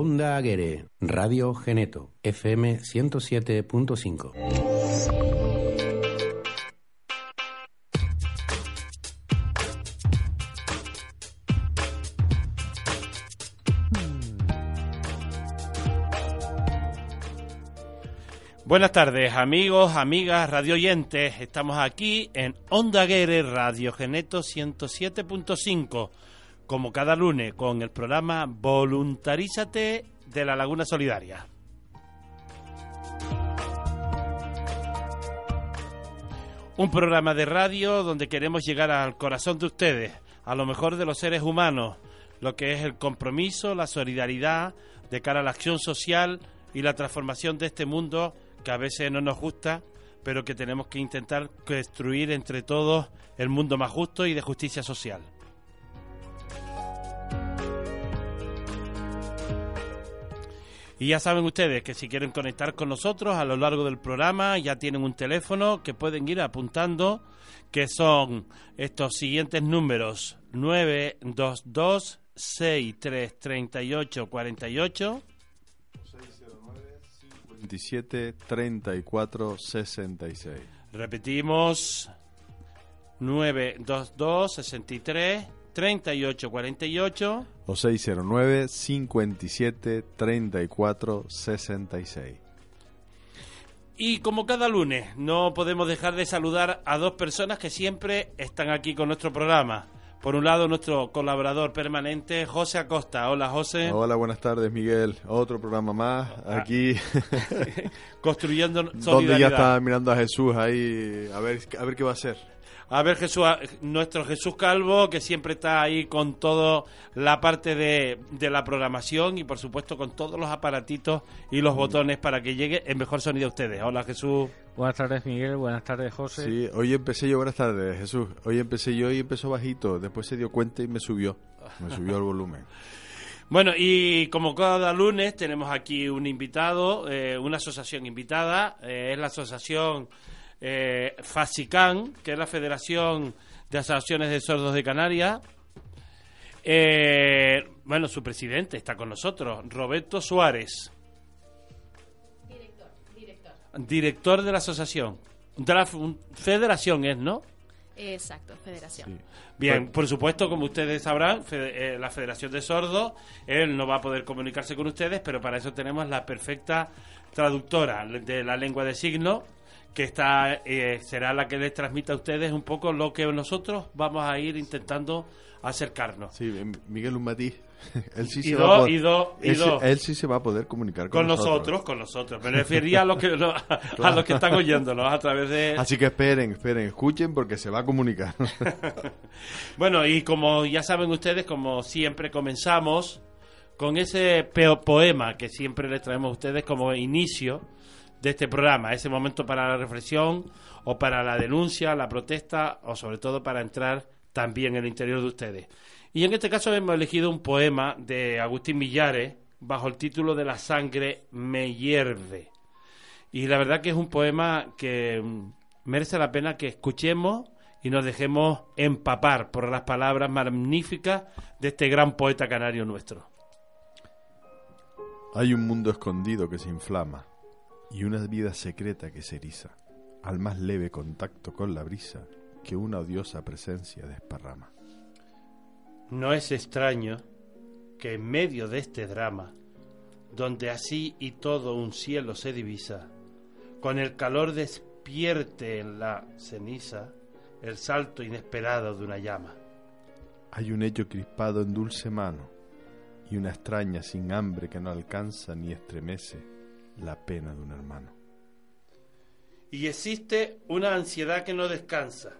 Onda Aguere, Radio Geneto, FM 107.5. Buenas tardes, amigos, amigas, radio oyentes. Estamos aquí en Onda Aguere, Radio Geneto 107.5 como cada lunes, con el programa Voluntarízate de la Laguna Solidaria. Un programa de radio donde queremos llegar al corazón de ustedes, a lo mejor de los seres humanos, lo que es el compromiso, la solidaridad de cara a la acción social y la transformación de este mundo que a veces no nos gusta, pero que tenemos que intentar construir entre todos el mundo más justo y de justicia social. Y ya saben ustedes que si quieren conectar con nosotros a lo largo del programa, ya tienen un teléfono que pueden ir apuntando, que son estos siguientes números 922 6338 48 27 34 66. Repetimos 922 63 3848 o 609 57 34 66. Y como cada lunes, no podemos dejar de saludar a dos personas que siempre están aquí con nuestro programa. Por un lado, nuestro colaborador permanente, José Acosta. Hola, José. Hola, buenas tardes, Miguel. Otro programa más ah. aquí. Construyendo solidaridad. Donde ya está mirando a Jesús ahí, a ver, a ver qué va a hacer a ver Jesús, nuestro Jesús Calvo, que siempre está ahí con toda la parte de, de, la programación y por supuesto con todos los aparatitos y los botones para que llegue el mejor sonido a ustedes. Hola Jesús. Buenas tardes Miguel, buenas tardes José. Sí, hoy empecé yo, buenas tardes Jesús. Hoy empecé yo y empezó bajito, después se dio cuenta y me subió, me subió el volumen. Bueno, y como cada lunes tenemos aquí un invitado, eh, una asociación invitada, eh, es la asociación eh, FASICAN, que es la Federación de Asociaciones de Sordos de Canarias. Eh, bueno, su presidente está con nosotros, Roberto Suárez. Director, director. Director de la asociación. De la federación es, ¿no? Exacto, federación. Bien, por supuesto, como ustedes sabrán, eh, la Federación de Sordos, él no va a poder comunicarse con ustedes, pero para eso tenemos la perfecta traductora de la lengua de signos que está, eh, será la que les transmita a ustedes un poco lo que nosotros vamos a ir intentando acercarnos. Sí, Miguel un Él sí, se va a poder, él, sí se va a poder comunicar con, nosotros. Con nosotros, Me refería a los que, a los que están oyéndonos a través de... Así que esperen, esperen, escuchen porque se va a comunicar. bueno, y como ya saben ustedes, como siempre comenzamos con ese poema que siempre les traemos a ustedes como inicio de este programa, ese momento para la reflexión o para la denuncia, la protesta o sobre todo para entrar también en el interior de ustedes. Y en este caso hemos elegido un poema de Agustín Millares bajo el título de La sangre me hierve. Y la verdad que es un poema que mm, merece la pena que escuchemos y nos dejemos empapar por las palabras magníficas de este gran poeta canario nuestro. Hay un mundo escondido que se inflama y una vida secreta que se eriza al más leve contacto con la brisa que una odiosa presencia desparrama. No es extraño que en medio de este drama, donde así y todo un cielo se divisa, con el calor despierte en la ceniza el salto inesperado de una llama. Hay un hecho crispado en dulce mano y una extraña sin hambre que no alcanza ni estremece la pena de un hermano. Y existe una ansiedad que no descansa,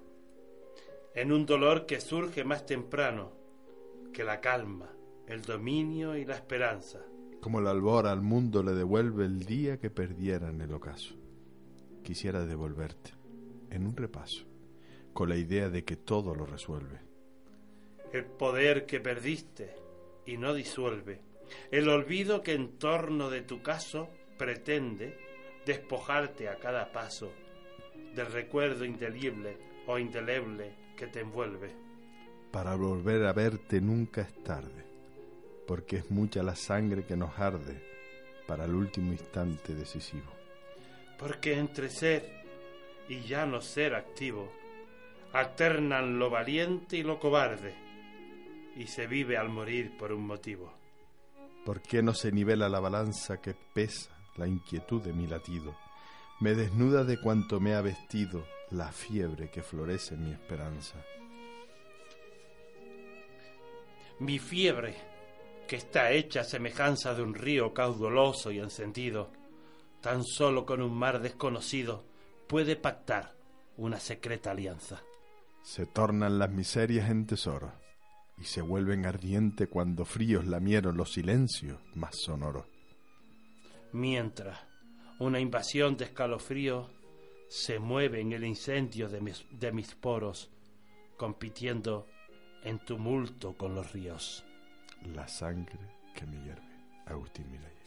en un dolor que surge más temprano que la calma, el dominio y la esperanza. Como el albor al mundo le devuelve el día que perdiera en el ocaso. Quisiera devolverte, en un repaso, con la idea de que todo lo resuelve. El poder que perdiste y no disuelve, el olvido que en torno de tu caso pretende despojarte a cada paso del recuerdo indelible o indeleble que te envuelve. Para volver a verte nunca es tarde. porque es mucha la sangre que nos arde para el último instante decisivo. Porque entre ser y ya no ser activo, alternan lo valiente y lo cobarde, y se vive al morir por un motivo. ¿Por qué no se nivela la balanza que pesa la inquietud de mi latido? Me desnuda de cuanto me ha vestido la fiebre que florece en mi esperanza. Mi fiebre, que está hecha a semejanza de un río caudaloso y encendido, tan solo con un mar desconocido puede pactar una secreta alianza. Se tornan las miserias en tesoros y se vuelven ardiente cuando fríos lamieron los silencios más sonoros. Mientras una invasión de escalofrío se mueve en el incendio de mis, de mis poros, compitiendo en tumulto con los ríos. La sangre que me hierve. Agustín Milay.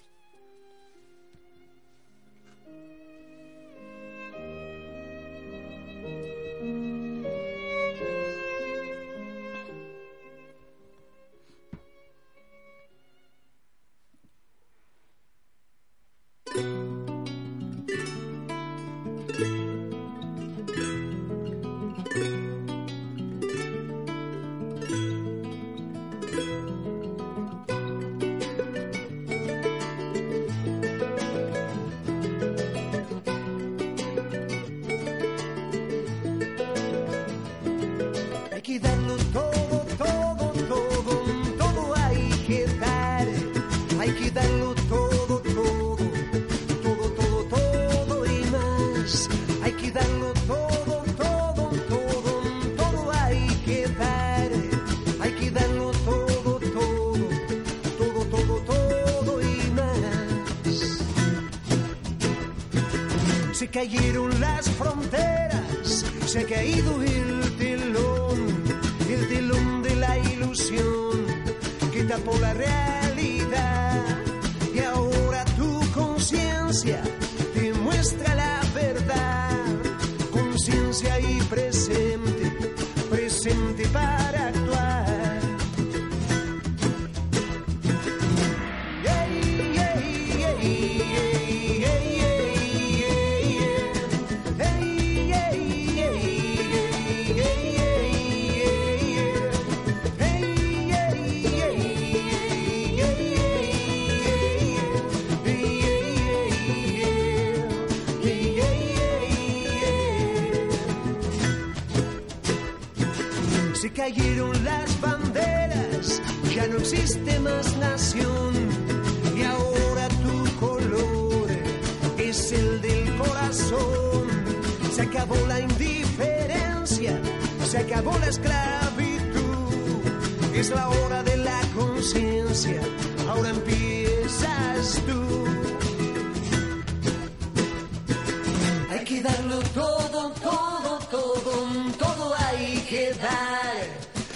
Que dar.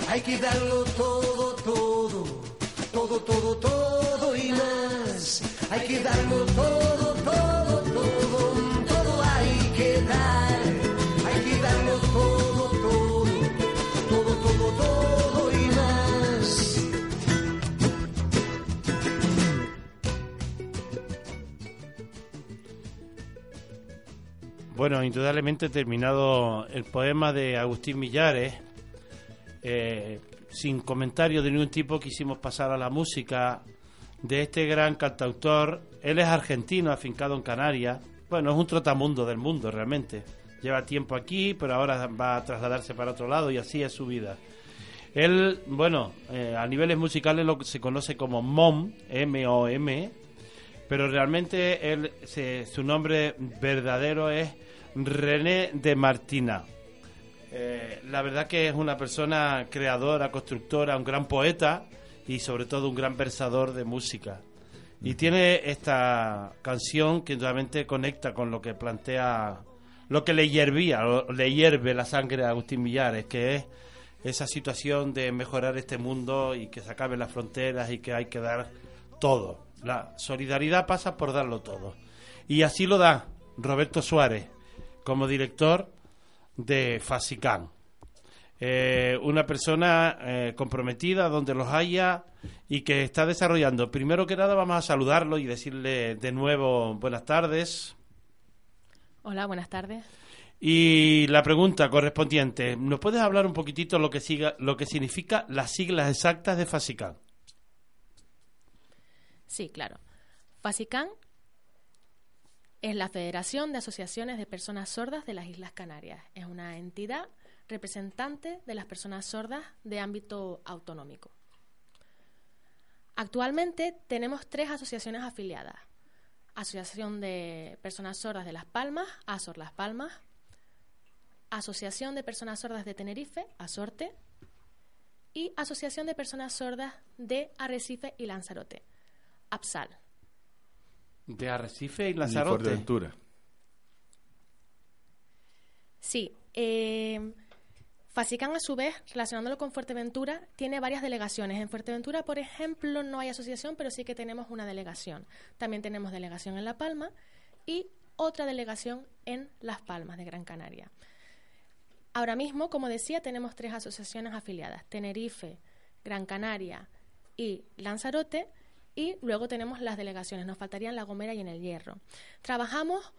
Hay que darlo todo, todo, todo, todo, todo y más. Hay que darlo todo, Bueno, indudablemente terminado el poema de Agustín Millares, eh, sin comentario de ningún tipo quisimos pasar a la música de este gran cantautor. Él es argentino, afincado en Canarias. Bueno, es un trotamundo del mundo realmente. Lleva tiempo aquí, pero ahora va a trasladarse para otro lado y así es su vida. Él, bueno, eh, a niveles musicales lo que se conoce como MOM, M-O-M, pero realmente él, se- su nombre verdadero es René de Martina. Eh, la verdad que es una persona creadora, constructora, un gran poeta y sobre todo un gran versador de música. Y tiene esta canción que realmente conecta con lo que plantea, lo que le hiervía, le hierve la sangre a Agustín Millares, que es esa situación de mejorar este mundo y que se acaben las fronteras y que hay que dar todo. La solidaridad pasa por darlo todo. Y así lo da Roberto Suárez como director de Fasicán. eh, una persona eh, comprometida donde los haya y que está desarrollando. Primero que nada vamos a saludarlo y decirle de nuevo buenas tardes. Hola, buenas tardes. Y la pregunta correspondiente, ¿nos puedes hablar un poquitito lo que siga, lo que significa las siglas exactas de FASICAN? Sí, claro. FASICAN es la Federación de Asociaciones de Personas Sordas de las Islas Canarias. Es una entidad representante de las personas sordas de ámbito autonómico. Actualmente tenemos tres asociaciones afiliadas. Asociación de Personas Sordas de Las Palmas, ASOR Las Palmas, Asociación de Personas Sordas de Tenerife, ASORTE, y Asociación de Personas Sordas de Arrecife y Lanzarote, APSAL. De Arrecife y Lanzarote. Fuerteventura. Sí. Eh, Fasicán, a su vez, relacionándolo con Fuerteventura, tiene varias delegaciones. En Fuerteventura, por ejemplo, no hay asociación, pero sí que tenemos una delegación. También tenemos delegación en La Palma y otra delegación en Las Palmas de Gran Canaria. Ahora mismo, como decía, tenemos tres asociaciones afiliadas, Tenerife, Gran Canaria y Lanzarote, y luego tenemos las delegaciones, nos faltarían La Gomera y en el Hierro. Trabajamos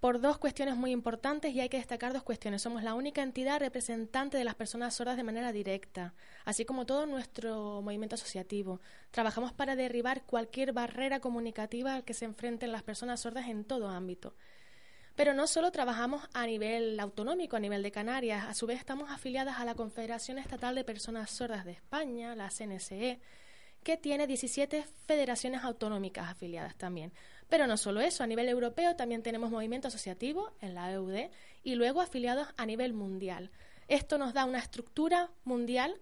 por dos cuestiones muy importantes y hay que destacar dos cuestiones. Somos la única entidad representante de las personas sordas de manera directa, así como todo nuestro movimiento asociativo. Trabajamos para derribar cualquier barrera comunicativa al que se enfrenten las personas sordas en todo ámbito. Pero no solo trabajamos a nivel autonómico, a nivel de Canarias, a su vez estamos afiliadas a la Confederación Estatal de Personas Sordas de España, la CNSE, que tiene 17 federaciones autonómicas afiliadas también. Pero no solo eso, a nivel europeo también tenemos movimiento asociativo en la EUD y luego afiliados a nivel mundial. Esto nos da una estructura mundial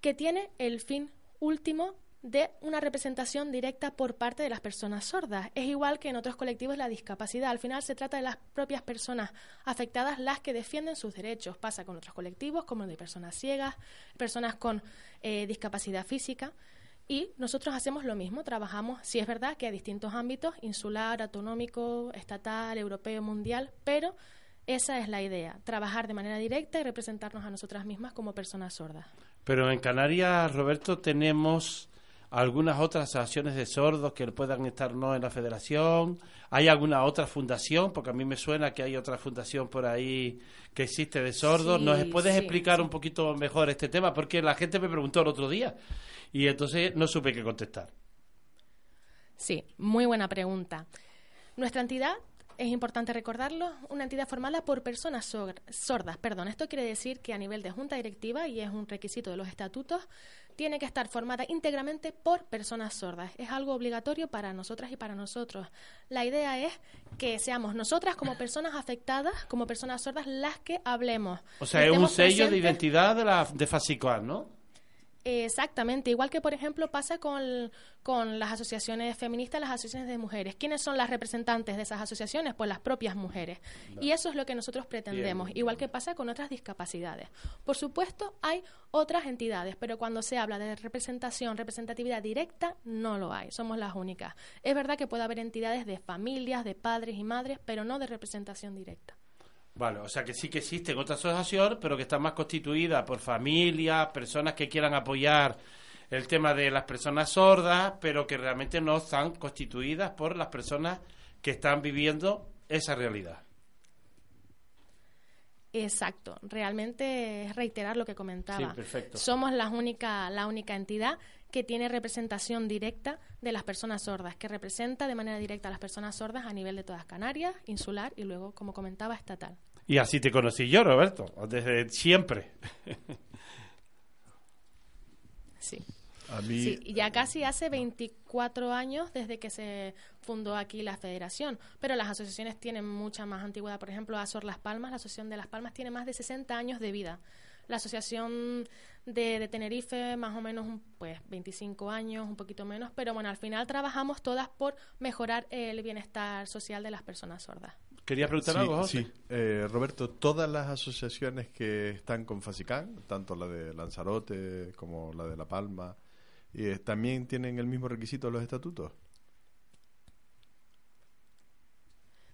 que tiene el fin último de una representación directa por parte de las personas sordas. Es igual que en otros colectivos la discapacidad. Al final se trata de las propias personas afectadas las que defienden sus derechos. Pasa con otros colectivos como el de personas ciegas, personas con eh, discapacidad física. Y nosotros hacemos lo mismo, trabajamos, sí es verdad que a distintos ámbitos, insular, autonómico, estatal, europeo, mundial, pero esa es la idea, trabajar de manera directa y representarnos a nosotras mismas como personas sordas. Pero en Canarias, Roberto, tenemos algunas otras asociaciones de sordos que puedan estar no en la federación. ¿Hay alguna otra fundación? Porque a mí me suena que hay otra fundación por ahí que existe de sordos. Sí, ¿Nos puedes sí, explicar sí. un poquito mejor este tema? Porque la gente me preguntó el otro día y entonces no supe qué contestar. Sí, muy buena pregunta. Nuestra entidad, es importante recordarlo, una entidad formada por personas sor- sordas. Perdón, esto quiere decir que a nivel de junta directiva, y es un requisito de los estatutos, tiene que estar formada íntegramente por personas sordas. Es algo obligatorio para nosotras y para nosotros. La idea es que seamos nosotras como personas afectadas, como personas sordas, las que hablemos. O sea, es un sello de identidad de, la, de Fasicoan, ¿no? Exactamente, igual que por ejemplo pasa con, con las asociaciones feministas, las asociaciones de mujeres. ¿Quiénes son las representantes de esas asociaciones? Pues las propias mujeres. Y eso es lo que nosotros pretendemos, igual que pasa con otras discapacidades. Por supuesto, hay otras entidades, pero cuando se habla de representación, representatividad directa, no lo hay, somos las únicas. Es verdad que puede haber entidades de familias, de padres y madres, pero no de representación directa. Vale, o sea que sí que existen otras asociaciones, pero que están más constituidas por familias, personas que quieran apoyar el tema de las personas sordas, pero que realmente no están constituidas por las personas que están viviendo esa realidad. Exacto, realmente es reiterar lo que comentaba. Sí, perfecto. Somos la única, la única entidad que tiene representación directa de las personas sordas, que representa de manera directa a las personas sordas a nivel de todas Canarias, insular y luego, como comentaba, estatal. Y así te conocí yo, Roberto, desde siempre. Sí. A mí, Sí, ya casi hace 24 años desde que se fundó aquí la federación, pero las asociaciones tienen mucha más antigüedad. Por ejemplo, Azor Las Palmas, la Asociación de Las Palmas tiene más de 60 años de vida. La Asociación de, de Tenerife, más o menos, pues 25 años, un poquito menos, pero bueno, al final trabajamos todas por mejorar el bienestar social de las personas sordas. ¿Querías preguntar Sí, algo, José? sí. Eh, Roberto, todas las asociaciones que están con Fasicán, tanto la de Lanzarote como la de La Palma, eh, ¿también tienen el mismo requisito de los estatutos?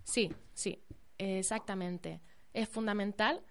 Sí, sí, exactamente. Es fundamental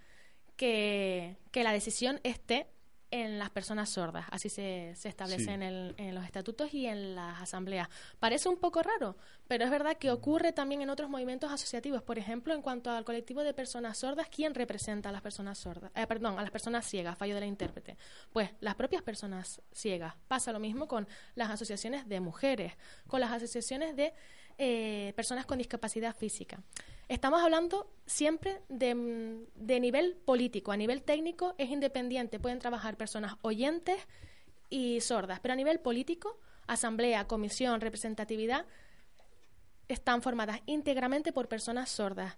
que, que la decisión esté en las personas sordas. Así se, se establece Sí. en, el- en los estatutos y en las asambleas. Parece un poco raro, pero es verdad que ocurre también en otros movimientos asociativos. Por ejemplo, en cuanto al colectivo de personas sordas, ¿quién representa a las personas sordas? Eh, perdón, a las personas ciegas, fallo de la intérprete. Pues las propias personas ciegas. Pasa lo mismo con las asociaciones de mujeres, con las asociaciones de eh, personas con discapacidad física. Estamos hablando siempre de, mm, de nivel político. A nivel técnico es independiente. Pueden trabajar personas oyentes y sordas. Pero a nivel político, asamblea, comisión, representatividad, están formadas íntegramente por personas sordas.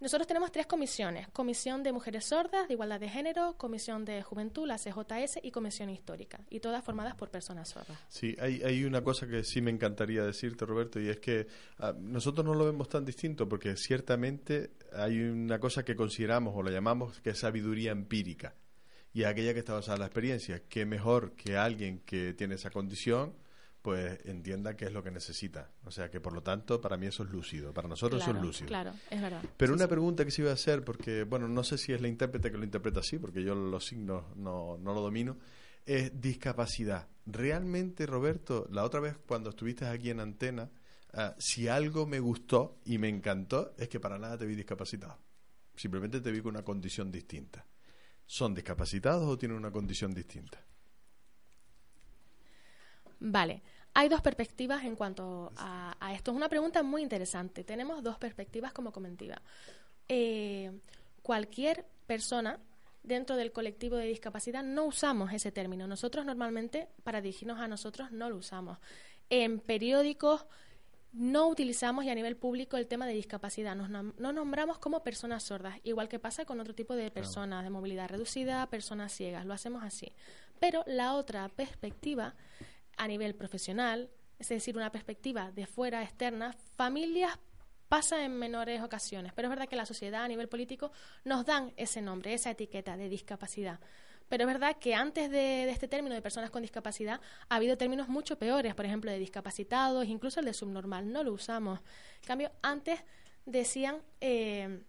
Nosotros tenemos tres comisiones. Comisión de Mujeres Sordas, de Igualdad de Género, Comisión de Juventud, la CJS y Comisión Histórica. Y todas formadas por personas sordas. Sí, hay, hay una cosa que sí me encantaría decirte, Roberto, y es que ah, nosotros no lo vemos tan distinto porque ciertamente hay una cosa que consideramos o la llamamos que es sabiduría empírica y aquella que está basada en la experiencia. Que mejor que alguien que tiene esa condición pues entienda qué es lo que necesita. O sea que por lo tanto para mí eso es lúcido, para nosotros eso es lúcido. Claro, es verdad. Pero Sí, una sí. pregunta que se iba a hacer, porque, bueno, no sé si es la intérprete que lo interpreta así, porque yo los signos no, no lo domino, es discapacidad. Realmente, Roberto, la otra vez cuando estuviste aquí en Antena, ah, si algo me gustó y me encantó, es que para nada te vi discapacitado. Simplemente te vi con una condición distinta. ¿Son discapacitados o tienen una condición distinta? Vale, hay dos perspectivas en cuanto a, a esto. Es una pregunta muy interesante. Tenemos dos perspectivas como comentiva. Eh, cualquier persona dentro del colectivo de discapacidad no usamos ese término. Nosotros normalmente, para dirigirnos a nosotros, no lo usamos. En periódicos no utilizamos y a nivel público el tema de discapacidad. Nos nom- no nombramos como personas sordas, igual que pasa con otro tipo de personas de movilidad reducida, personas ciegas. Lo hacemos así. Pero la otra perspectiva a nivel profesional, es decir, una perspectiva de fuera, externa, familias pasa en menores ocasiones, pero es verdad que la sociedad a nivel político nos dan ese nombre, esa etiqueta de discapacidad. Pero es verdad que antes de, este término de personas con discapacidad ha habido términos mucho peores, por ejemplo, de discapacitados, incluso el de subnormal, no lo usamos. En cambio, antes decían... eh,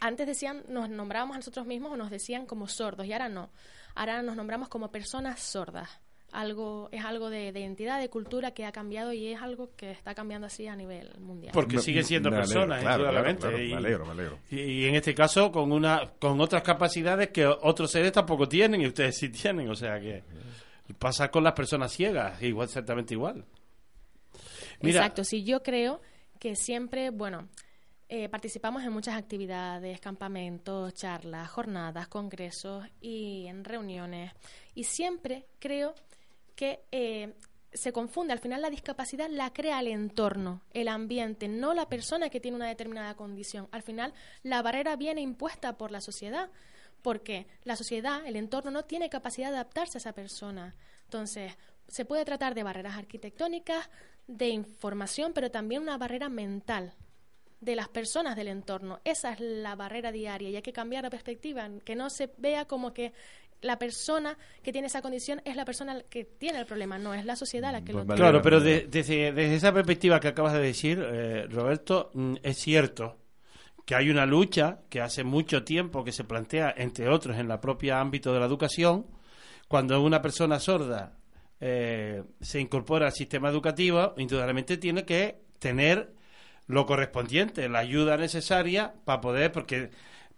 antes decían, nos nombrábamos a nosotros mismos o nos decían como sordos y ahora no. Ahora nos nombramos como personas sordas. Algo, es algo de, de identidad, de cultura que ha cambiado y es algo que está cambiando así a nivel mundial. Porque Me- siguen siendo personas, claro, indudablemente. claro, claro, y, me alegro, me alegro. y- y en este caso con una con otras capacidades que otros seres tampoco tienen y ustedes sí tienen. O sea que pasa con las personas ciegas, igual exactamente igual. Mira, Exacto, sí, yo creo que siempre, bueno, eh, participamos en muchas actividades, campamentos, charlas, jornadas, congresos y en reuniones. Y siempre creo que eh, se confunde. Al final la discapacidad la crea el entorno, el ambiente, no la persona que tiene una determinada condición. Al final la barrera viene impuesta por la sociedad, porque la sociedad, el entorno, no tiene capacidad de adaptarse a esa persona. Entonces, se puede tratar de barreras arquitectónicas, de información, pero también una barrera mental de las personas del entorno. Esa es la barrera diaria y hay que cambiar la perspectiva, que no se vea como que la persona que tiene esa condición es la persona que tiene el problema, no, es la sociedad la que Pues lo tiene. Claro, pero de- desde, desde esa perspectiva que acabas de decir, eh, Roberto, mm, es cierto que hay una lucha que hace mucho tiempo que se plantea, entre otros, en la propia ámbito de la educación, cuando una persona sorda eh, se incorpora al sistema educativo, indudablemente tiene que tener lo correspondiente, la ayuda necesaria para poder, porque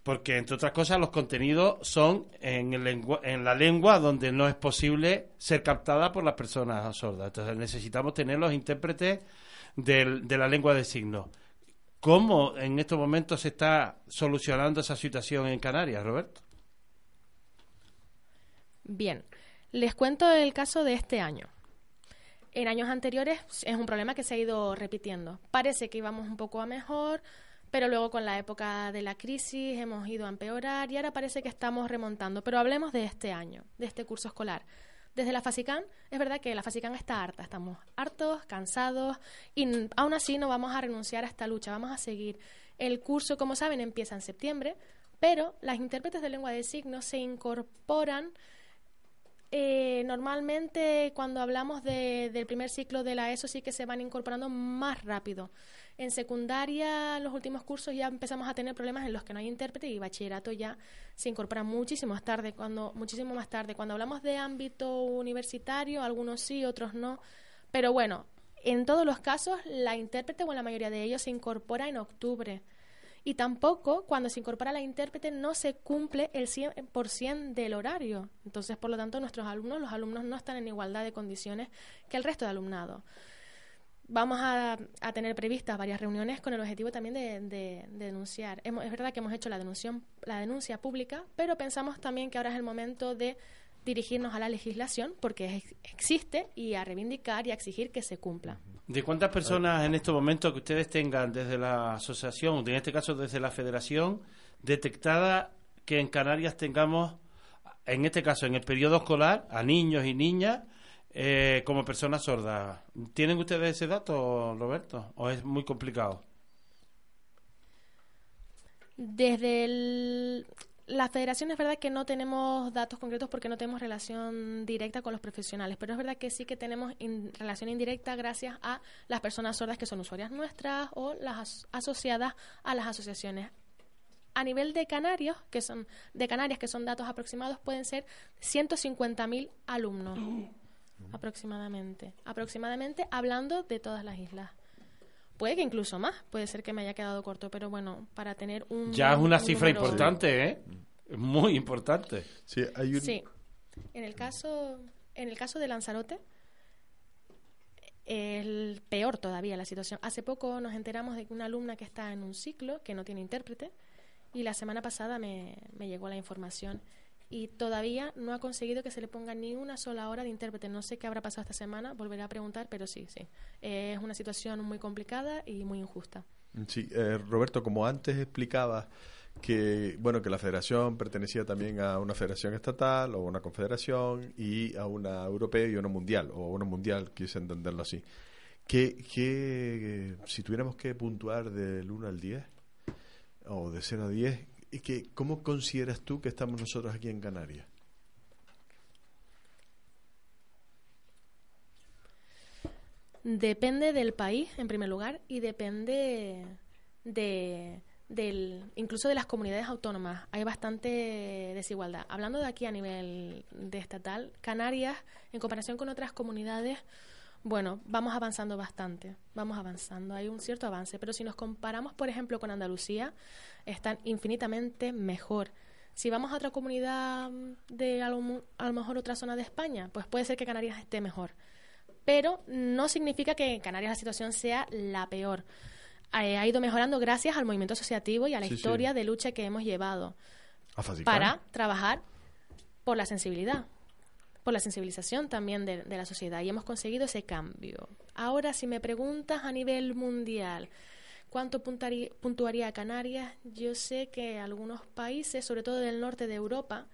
porque entre otras cosas los contenidos son en, el lengua- en la lengua donde no es posible ser captada por las personas sordas. Entonces necesitamos tener los intérpretes del- de la lengua de signos. ¿Cómo en estos momentos se está solucionando esa situación en Canarias, Roberto? Bien, les cuento el caso de este año. En años anteriores es un problema que se ha ido repitiendo. Parece que íbamos un poco a mejor, pero luego con la época de la crisis hemos ido a empeorar y ahora parece que estamos remontando. Pero hablemos de este año, de este curso escolar. Desde la FASICAN, es verdad que la FASICAN está harta, estamos hartos, cansados y aún así no vamos a renunciar a esta lucha, vamos a seguir. El curso, como saben, empieza en septiembre, pero las intérpretes de lengua de signos se incorporan eh, normalmente cuando hablamos de- del primer ciclo de la ESO sí que se van incorporando más rápido. En secundaria, los últimos cursos ya empezamos a tener problemas en los que no hay intérprete y bachillerato ya se incorpora muchísimo más tarde, cuando muchísimo más tarde. Cuando hablamos de ámbito universitario, algunos sí, otros no. Pero bueno, en todos los casos, la intérprete o en la mayoría de ellos se incorpora en octubre. Y tampoco, cuando se incorpora la intérprete, no se cumple el 100% del horario. Entonces, por lo tanto, nuestros alumnos, los alumnos no están en igualdad de condiciones que el resto de alumnado. Vamos a, a tener previstas varias reuniones con el objetivo también de, de- de denunciar. Hemos- es verdad que hemos hecho la denuncia, la denuncia pública, pero pensamos también que ahora es el momento de dirigirnos a la legislación, porque existe, y a reivindicar y a exigir que se cumpla. ¿De cuántas personas en estos momentos que ustedes tengan desde la asociación, en este caso desde la federación, detectada que en Canarias tengamos, en este caso en el periodo escolar, a niños y niñas eh, como personas sordas? ¿Tienen ustedes ese dato, Roberto? ¿O es muy complicado? Desde el- la federación es verdad que no tenemos datos concretos porque no tenemos relación directa con los profesionales, pero es verdad que sí que tenemos in- relación indirecta gracias a las personas sordas que son usuarias nuestras o las as- asociadas a las asociaciones. A nivel de Canarios, que son de Canarias, que son datos aproximados, pueden ser 150.000 alumnos aproximadamente. Aproximadamente hablando de todas las islas. Puede que incluso más, puede ser que me haya quedado corto, pero bueno, para tener un. Ya es una un cifra número- importante, ¿eh? Es muy importante. Sí, hay un... Sí. En el caso, en el caso de Lanzarote, el peor todavía la situación. Hace poco nos enteramos de que una alumna que está en un ciclo, que no tiene intérprete, y la semana pasada me, me llegó la información y todavía no ha conseguido que se le ponga ni una sola hora de intérprete. No sé qué habrá pasado esta semana, volveré a preguntar, pero sí, sí. Es una situación muy complicada y muy injusta. Sí, eh, Roberto, como antes explicabas que bueno que la federación pertenecía también a una federación estatal o una confederación y a una europea y una mundial o una mundial quise entenderlo así. ¿Qué, qué, si tuviéramos que puntuar del 1 al 10 o de 0 a 10, y que, ¿cómo consideras tú que estamos nosotros aquí en Canarias? Depende del país, en primer lugar, y depende de, del, incluso de las comunidades autónomas. Hay bastante desigualdad. Hablando de aquí a nivel de estatal, Canarias, en comparación con otras comunidades, bueno, vamos avanzando bastante, vamos avanzando, hay un cierto avance, pero si nos comparamos, por ejemplo, con Andalucía, están infinitamente mejor. Si vamos a otra comunidad mm, de a lo, mu- a lo mejor otra zona de España, pues puede ser que Canarias esté mejor pero no significa que en Canarias la situación sea la peor. Ha ido mejorando gracias al movimiento asociativo y a la Sí, sí. historia de lucha que hemos llevado para trabajar por la sensibilidad, por la sensibilización también de, de la sociedad y hemos conseguido ese cambio. Ahora, si me preguntas a nivel mundial, ¿cuánto puntuaría Canarias? Yo sé que algunos países, sobre todo del norte de Europa,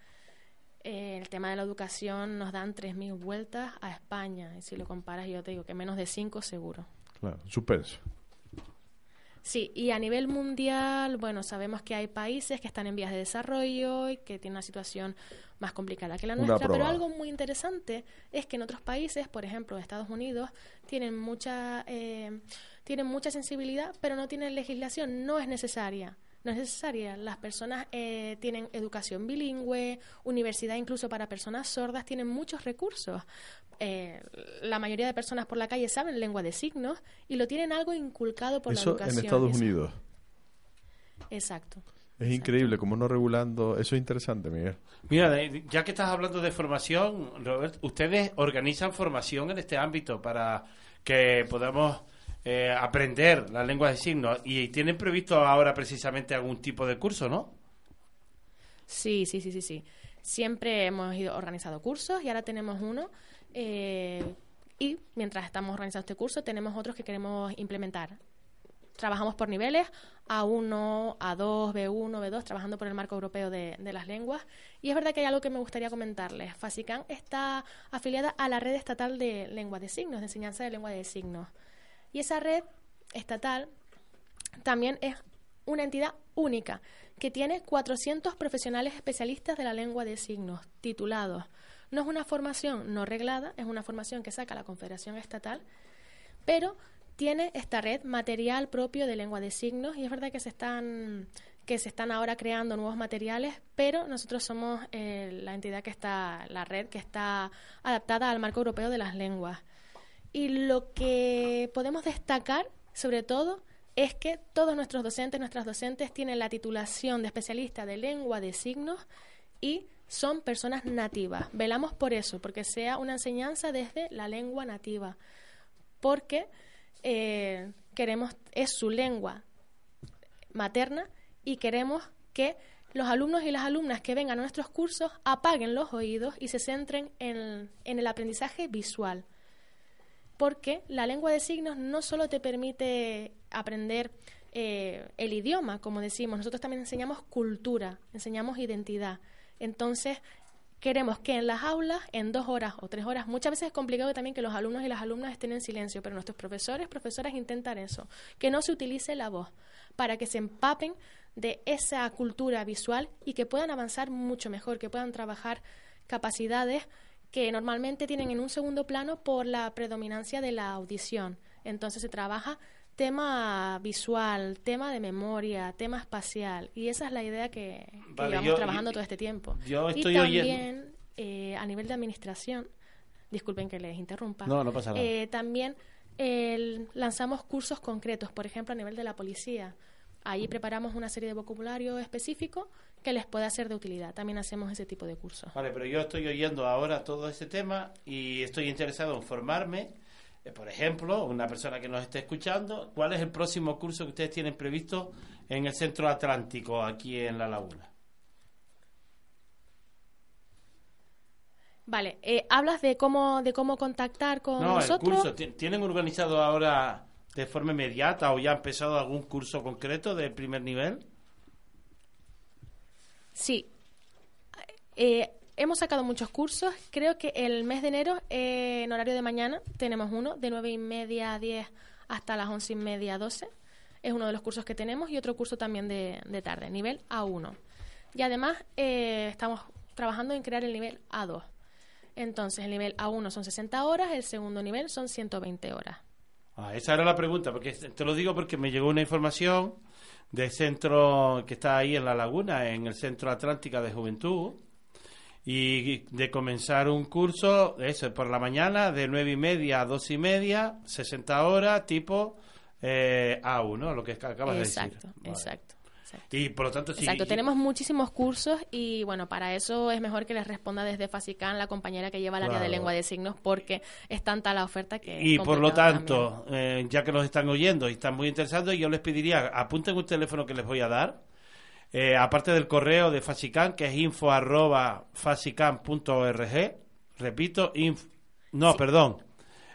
eh, el tema de la educación nos dan 3.000 vueltas a España. Y si lo comparas, yo te digo que menos de 5 seguro. Claro, suspenso. Sí, y a nivel mundial, bueno, sabemos que hay países que están en vías de desarrollo y que tienen una situación más complicada que la Una nuestra, pero algo muy interesante es que en otros países, por ejemplo, Estados Unidos, tienen mucha, eh, tienen mucha sensibilidad, pero no tienen legislación, no es necesaria. No es necesaria. Las personas eh, tienen educación bilingüe, universidad incluso para personas sordas, tienen muchos recursos. Eh, la mayoría de personas por la calle saben lengua de signos y lo tienen algo inculcado por la Eso educación. en Estados Eso- Unidos. Exacto. Es increíble como no regulando. Eso es interesante, Miguel. Mira, ya que estás hablando de formación, Robert, ustedes organizan formación en este ámbito para que podamos eh, aprender la lengua de signos y tienen previsto ahora precisamente algún tipo de curso, ¿no? Sí, sí, sí, sí, sí. Siempre hemos ido organizado cursos y ahora tenemos uno. Eh, y mientras estamos organizando este curso, tenemos otros que queremos implementar. Trabajamos por niveles, A1, A2, B1, B2, trabajando por el marco europeo de, de las lenguas. Y es verdad que hay algo que me gustaría comentarles. FASICAN está afiliada a la red estatal de lengua de signos, de enseñanza de lengua de signos. Y esa red estatal también es una entidad única que tiene 400 profesionales especialistas de la lengua de signos titulados, No es una formación no reglada, es una formación que saca la Confederación Estatal, pero tiene esta red material propio de lengua de signos y es verdad que se están que se están ahora creando nuevos materiales, pero nosotros somos eh, la entidad que está, la red que está adaptada al marco europeo de las lenguas. Y lo que podemos destacar, sobre todo, es que todos nuestros docentes, nuestras docentes tienen la titulación de especialista de lengua de signos y son personas nativas. Velamos por eso, porque sea una enseñanza desde la lengua nativa, porque eh, queremos, es su lengua materna y queremos que los alumnos y las alumnas que vengan a nuestros cursos apaguen los oídos y se centren en, el aprendizaje visual. Porque la lengua de signos no solo te permite aprender eh, el idioma, como decimos, nosotros también enseñamos cultura, enseñamos identidad. Entonces, queremos que en las aulas, en dos horas o tres horas, muchas veces es complicado también que los alumnos y las alumnas estén en silencio, pero nuestros profesores, profesoras intentan eso, que no se utilice la voz, para que se empapen de esa cultura visual y que puedan avanzar mucho mejor, que puedan trabajar capacidades que normalmente tienen en un segundo plano por la predominancia de la audición. Entonces se trabaja tema visual, tema de memoria, tema espacial. Y esa es la idea que, llevamos trabajando todo este tiempo. Yo y también eh, a nivel de administración, disculpen que les interrumpa. No, no pasa nada. Eh, también lanzamos cursos concretos, por ejemplo, a nivel de la policía. Ahí preparamos una serie de vocabulario específico que les pueda ser de utilidad. También hacemos ese tipo de cursos. Vale, pero yo estoy oyendo ahora todo ese tema y estoy interesado en formarme. Eh, por ejemplo, una persona que nos esté escuchando, ¿cuál es el próximo curso que ustedes tienen previsto en el Centro Atlántico, aquí en La Laguna? Vale, eh, hablas de cómo de cómo contactar con no, nosotros. el curso. ¿Tienen organizado ahora de forma inmediata o ya ha empezado algún curso concreto de primer nivel? Sí. Eh, hemos sacado muchos cursos. Creo que el mes de enero, eh, en horario de mañana, tenemos uno de nueve y media a 10 hasta las once y media a 12. Es uno de los cursos que tenemos y otro curso también de, tarde, nivel A1. Y además eh, estamos trabajando en crear el nivel A2. Entonces, el nivel A1 son 60 horas, el segundo nivel son 120 horas. Ah, esa era la pregunta, porque te lo digo porque me llegó una información del centro que está ahí en La Laguna, en el Centro Atlántica de Juventud, y de comenzar un curso, eso, por la mañana, de nueve y media a dos y media, 60 horas, tipo eh, A1, lo que acabas de decir. Exacto, exacto. Y por lo tanto, sí. Exacto, tenemos muchísimos cursos y bueno, para eso es mejor que les responda desde Fasicán la compañera que lleva el área de lengua de signos porque es tanta la oferta que. Y por lo tanto, eh, ya que nos están oyendo y están muy interesados, yo les pediría, apunten un teléfono que les voy a dar. Eh, aparte del correo de Fasicán, que es info arroba repito, info, no, perdón,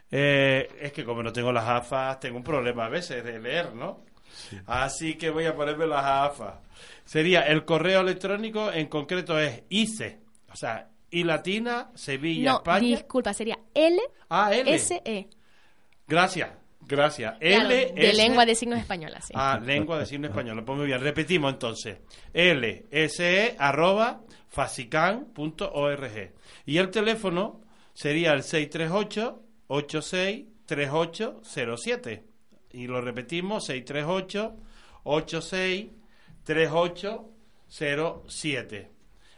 eh, es que como no tengo las gafas, tengo un problema a veces de leer, ¿no? Así que voy a ponerme las AFA. Sería el correo electrónico en concreto es ICE, o sea, I latina, Sevilla, no, España. Disculpa, sería L, ah, L. S E. Gracias. Gracias. L, de lengua de signos española, sí. Ah, lengua de signos española. Pues muy bien. Repetimos entonces. L, S, E, arroba, facican.org. Y el teléfono sería el 638 86 3807 y lo repetimos, 638-86-3807.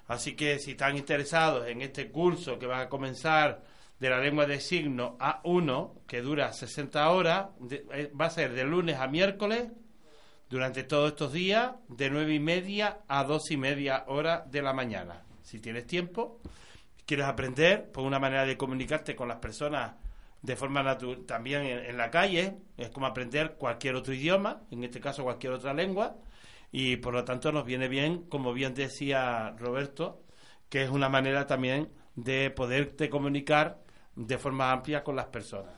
Así que si están interesados en este curso que va a comenzar de la lengua de signo A1, que dura 60 horas, eh, va a ser de lunes a miércoles, durante todos estos días, de 9 y media a 2 y media hora de la mañana. Si tienes tiempo, quieres aprender, por una manera de comunicarte con las personas de forma natural, también en, la calle, es como aprender cualquier otro idioma, en este caso cualquier otra lengua, y por lo tanto nos viene bien, como bien decía Roberto, que es una manera también de poderte comunicar de forma amplia con las personas.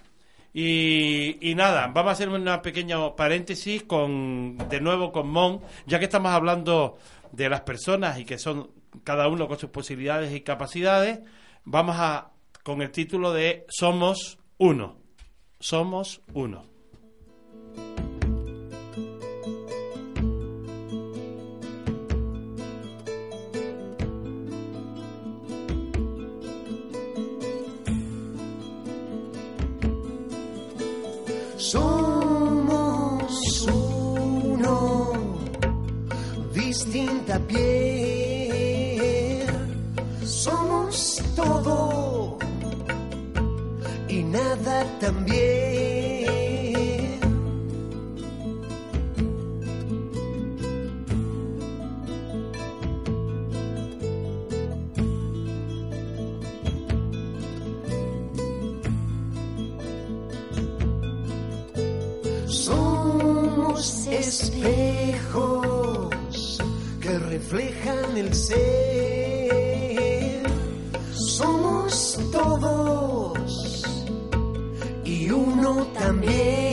Y, y, nada, vamos a hacer una pequeña paréntesis con, de nuevo con Mon, ya que estamos hablando de las personas y que son cada uno con sus posibilidades y capacidades, vamos a con el título de Somos uno. Somos uno. Distinta piel. Somos todo y nada también. Somos que reflejan el ser. Somos todos y uno también.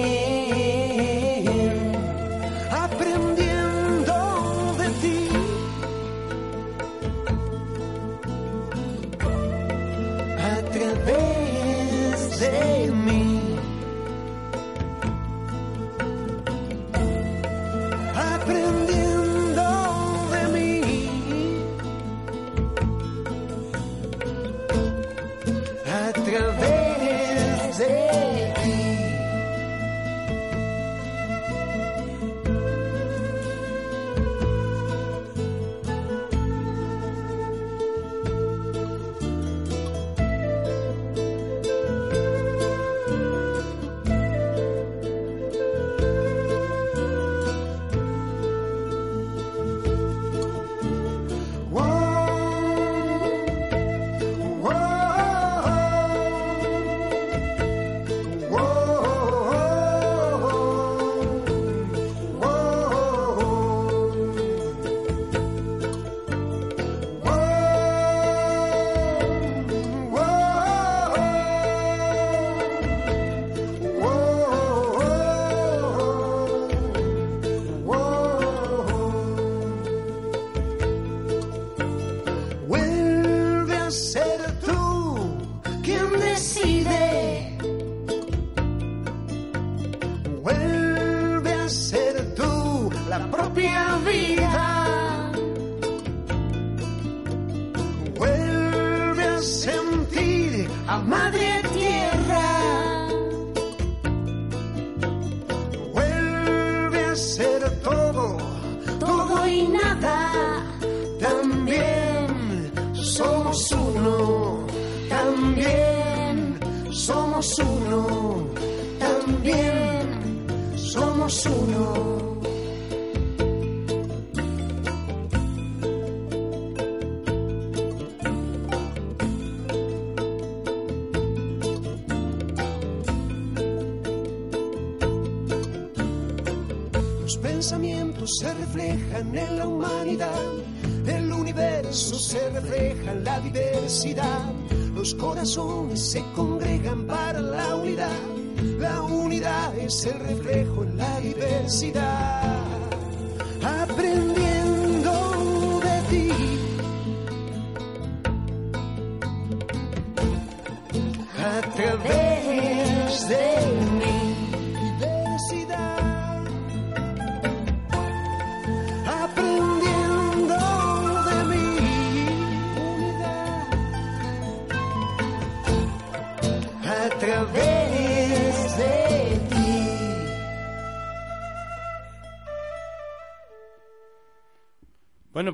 Los corazones se congregan para la unidad, la unidad es el reflejo en la diversidad.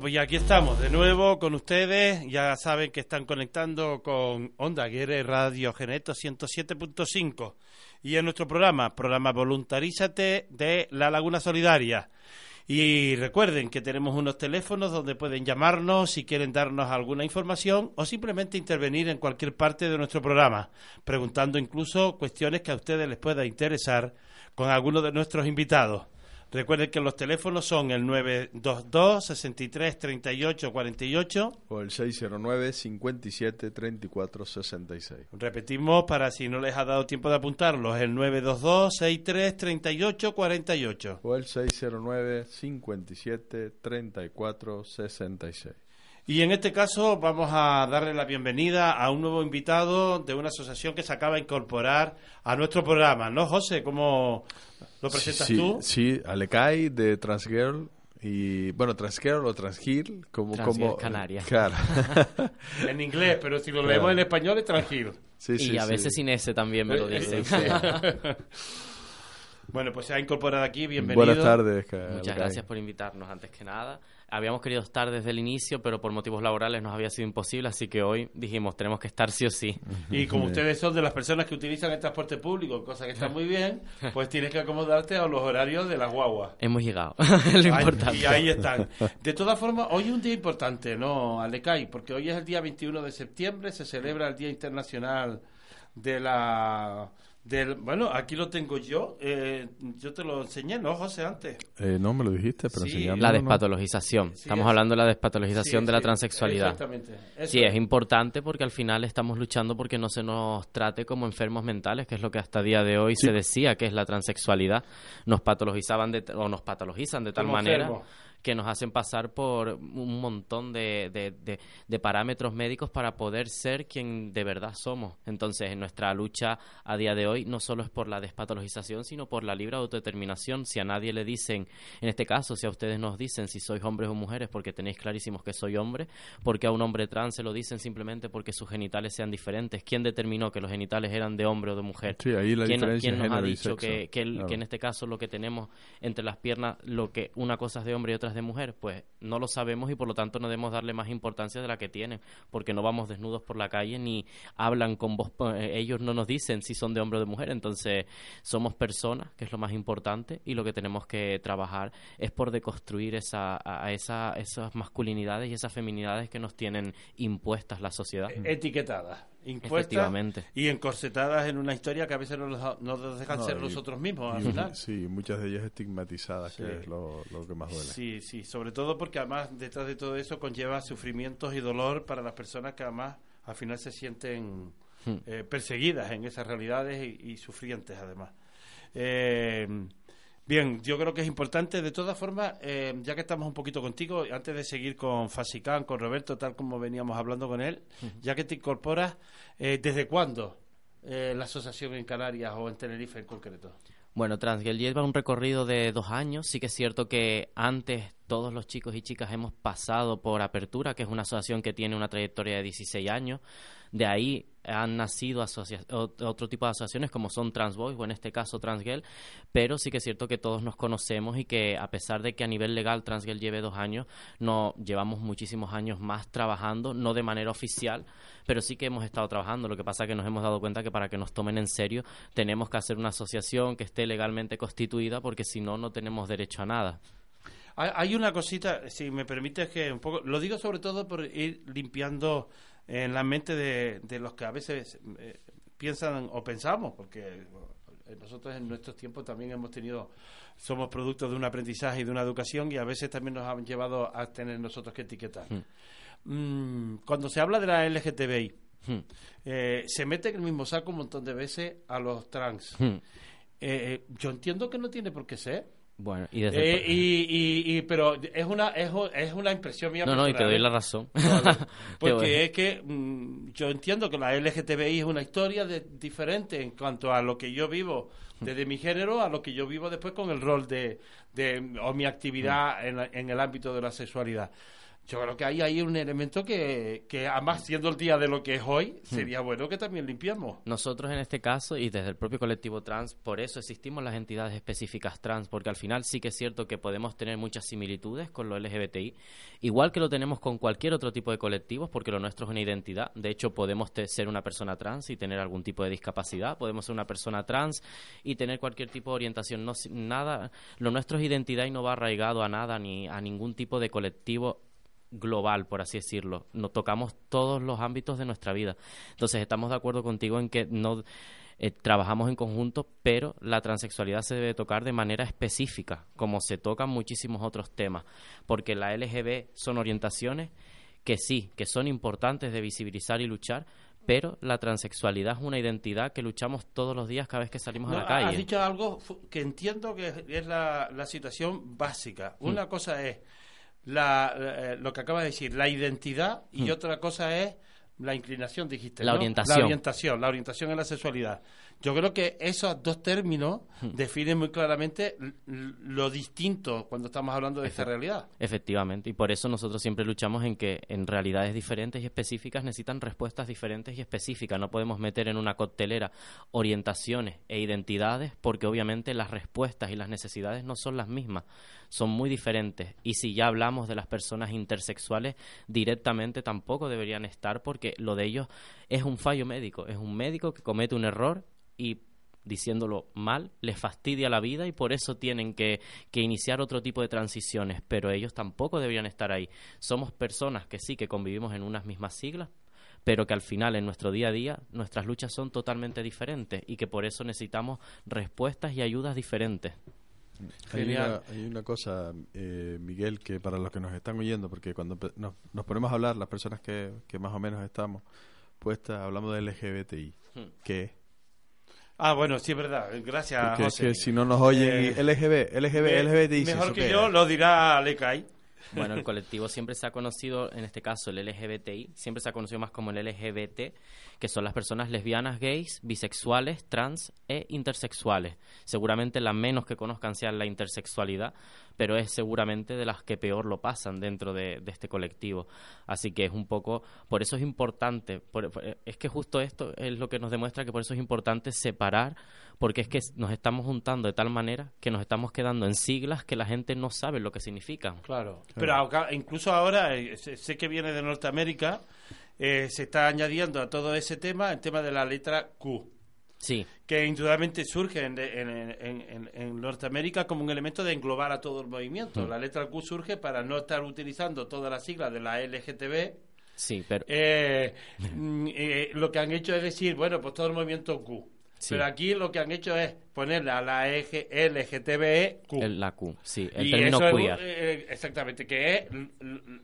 Pues ya aquí estamos de nuevo con ustedes. Ya saben que están conectando con Onda Aguirre Radio Geneto 107.5 y en nuestro programa, programa Voluntarízate de La Laguna Solidaria. Y recuerden que tenemos unos teléfonos donde pueden llamarnos si quieren darnos alguna información o simplemente intervenir en cualquier parte de nuestro programa, preguntando incluso cuestiones que a ustedes les pueda interesar con alguno de nuestros invitados. Recuerden que los teléfonos son el 922 63 38 48. O el 609 57 34 66. Repetimos para si no les ha dado tiempo de apuntarlos, el 922 63 38 48. O el 609 57 34 66. Y en este caso vamos a darle la bienvenida a un nuevo invitado de una asociación que se acaba de incorporar a nuestro programa, ¿no, José? ¿Cómo lo presentas sí, tú? Sí, Alecai de Transgirl. Y bueno, Transgirl o Transgirl, como. Transgirl como Canarias. Claro. En inglés, pero si lo Claro. leemos en español es tranquilo. Sí, y sí, a sí. veces sin ese también me lo Eh, dicen. Bueno, pues se ha incorporado aquí, bienvenido. Buenas tardes. Muchas gracias por invitarnos antes que nada. Habíamos querido estar desde el inicio, pero por motivos laborales nos había sido imposible, así que hoy dijimos tenemos que estar sí o sí. Y como ustedes son de las personas que utilizan el transporte público, cosa que está muy bien, pues tienes que acomodarte a los horarios de las guaguas. Hemos llegado, lo Ahí- importante. y ahí están. De todas formas, hoy es un día importante, ¿no, Alecay? Porque hoy es el día 21 de septiembre, se celebra el Día Internacional de la... Del, bueno, aquí lo tengo yo. eh, yo te lo enseñé, ¿no, José, antes? Eh, no, me lo dijiste, pero Sí. La despatologización. Sí, Estamos es- hablando de la despatologización Sí, de la transexualidad. Exactamente. Eso Sí, es importante porque al final estamos luchando porque no se nos trate como enfermos mentales, que es lo que hasta día de hoy se decía que es la transexualidad. Nos patologizaban de, o nos patologizan de tal Como manera. Que nos hacen pasar por un montón de, de- de- de parámetros médicos para poder ser quien de verdad somos. Entonces, en nuestra lucha a día de hoy no solo es por la despatologización, sino por la libre autodeterminación. Si a nadie le dicen, en este caso, si a ustedes nos dicen si sois hombres o mujeres porque tenéis clarísimos que soy hombre, porque a un hombre trans se lo dicen simplemente porque sus genitales sean diferentes. ¿Quién determinó que los genitales eran de hombre o de mujer? Sí, ahí la ¿Quién, diferencia quién nos ha dicho que, que el- Claro. que en este caso lo que tenemos entre las piernas, lo que una cosa es de hombre y otra de mujer? Pues no lo sabemos y por lo tanto no debemos darle más importancia de la que tienen, porque no vamos desnudos por la calle ni hablan con voz, eh, ellos no nos dicen si son de hombre o de mujer, entonces somos personas, que es lo más importante, y lo que tenemos que trabajar es por deconstruir esa, a esa, esas masculinidades y esas feminidades que nos tienen impuestas la sociedad. etiquetadas, impuestas Efectivamente. y encorsetadas en una historia que a veces no nos, no nos dejan No, ser y- nosotros mismos al y- final. Sí, muchas de ellas estigmatizadas, Sí. que es lo, lo que más duele. Sí, sí, sobre todo porque además detrás de todo eso conlleva sufrimientos y dolor para las personas que además al final se sienten Hmm. eh, perseguidas en esas realidades y, y sufrientes además. Eh, bien, yo creo que es importante. De todas formas, eh, ya que estamos un poquito contigo, antes de seguir con Fasicán, con Roberto, tal como veníamos hablando con él, ya que te incorporas, eh, ¿desde cuándo eh, la asociación en Canarias o en Tenerife en concreto? Bueno, Transgel lleva un recorrido de dos años. Sí que es cierto que antes todos los chicos y chicas hemos pasado por Apertura, que es una asociación que tiene una trayectoria de 16 años. De ahí han nacido otro tipo de asociaciones como son Transboys o en este caso Transgel, pero sí que es cierto que todos nos conocemos y que a pesar de que a nivel legal Transgel lleve dos años, no llevamos muchísimos años más trabajando, no de manera oficial, pero sí que hemos estado trabajando. Lo que pasa es que nos hemos dado cuenta que para que nos tomen en serio tenemos que hacer una asociación que esté legalmente constituida porque si no, no tenemos derecho a nada. Hay, una cosita, si me permites que un poco, lo digo sobre todo por ir limpiando en la mente de, de los que a veces eh, piensan o pensamos, porque eh, nosotros en nuestros tiempos también hemos tenido, somos producto de un aprendizaje y de una educación y a veces también nos han llevado a tener nosotros que etiquetar. Mm, cuando se habla de la LGTBI, Hmm. eh, se mete en el mismo saco un montón de veces a los trans. Hmm. Eh, eh, yo entiendo que no tiene por qué ser. Bueno, y desde el- Eh, y, y, y- pero es una es, es una impresión mía No, no, y te doy ¿eh? la razón. Porque es que mm, yo entiendo que la LGTBI es una historia de- diferente en cuanto a lo que yo vivo desde mi género a lo que yo vivo después con el rol de, de o mi actividad en, la- en el ámbito de la sexualidad yo creo que hay ahí un elemento que, que además siendo el día de lo que es hoy sería bueno que también limpiamos Nosotros en este caso y desde el propio colectivo trans, por eso existimos las entidades específicas trans, porque al final sí que es cierto que podemos tener muchas similitudes con lo LGBTI, igual que lo tenemos con cualquier otro tipo de colectivos, porque lo nuestro es una identidad. De hecho, podemos ser una persona trans y tener algún tipo de discapacidad, podemos ser una persona trans y tener cualquier tipo de orientación. No, nada, lo nuestro es identidad y no va arraigado a nada ni a ningún tipo de colectivo global, por así decirlo. Nos tocamos todos los ámbitos de nuestra vida. Entonces, estamos de acuerdo contigo en que no eh, trabajamos en conjunto, pero la transexualidad se debe tocar de manera específica, como se tocan muchísimos otros temas, porque la LGB son orientaciones que sí, que son importantes de visibilizar y luchar, pero la transexualidad es una identidad que luchamos todos los días cada vez que salimos No, a la Has calle. dicho algo que entiendo que es, es la, la situación básica. Hmm. Una cosa es la, eh, lo que acabas de decir, la identidad, y otra cosa es la inclinación, dijiste. Hmm. La ¿no? orientación. La orientación, la orientación en la sexualidad. Yo creo que esos dos términos definen muy claramente lo distinto cuando estamos hablando de esta realidad. Efectivamente, y por eso nosotros siempre luchamos en que en realidades diferentes y específicas necesitan respuestas diferentes y específicas. No podemos meter en una coctelera orientaciones e identidades porque obviamente las respuestas y las necesidades no son las mismas, son muy diferentes. Y si ya hablamos de las personas intersexuales, directamente tampoco deberían estar porque lo de ellos es un fallo médico, es un médico que comete un error y diciéndolo mal, les fastidia la vida y por eso tienen que, que iniciar otro tipo de transiciones, pero ellos tampoco deberían estar ahí. Somos personas que sí, que convivimos en unas mismas siglas, pero que al final en nuestro día a día nuestras luchas son totalmente diferentes y que por eso necesitamos respuestas y ayudas diferentes. Hay Genial. una, hay una cosa, eh, Miguel, que para los que nos están oyendo, porque cuando nos, nos ponemos a hablar, las personas que, que más o menos estamos puestas, hablamos de LGBTI. Hmm. ¿Qué es? Ah, bueno, sí es verdad. Gracias, Porque es José. que si no nos oyen, Eh, LGB, LGB, LGBTI. Mejor ¿eso que yo es? lo dirá Lecay. Bueno, el colectivo siempre se ha conocido, en este caso el LGBTI, siempre se ha conocido más como el LGBT, que son las personas lesbianas, gays, bisexuales, trans e intersexuales. Seguramente la menos que conozcan sea la intersexualidad, pero es seguramente de las que peor lo pasan dentro de, de este colectivo. Así que es un poco, por eso es importante, por- es que justo esto es lo que nos demuestra que por eso es importante separar, porque es que nos estamos juntando de tal manera que nos estamos quedando en siglas que la gente no sabe lo que significan. Claro. Pero acá- incluso ahora, eh, sé, sé que viene de Norteamérica, eh, se está añadiendo a todo ese tema el tema de la letra Q, Sí, que indudablemente surge en, en- en- en- Norteamérica como un elemento de englobar a todo el movimiento. La letra Q surge para no estar utilizando todas las siglas de la LGTB. sí, pero... Eh, mm, eh, lo que han hecho es decir, bueno, pues todo el movimiento Q. Sí. Pero aquí lo que han hecho es ponerle a la eje- LGTB Q. El, la Q, sí, el Y término eso queer. eh, exactamente, que es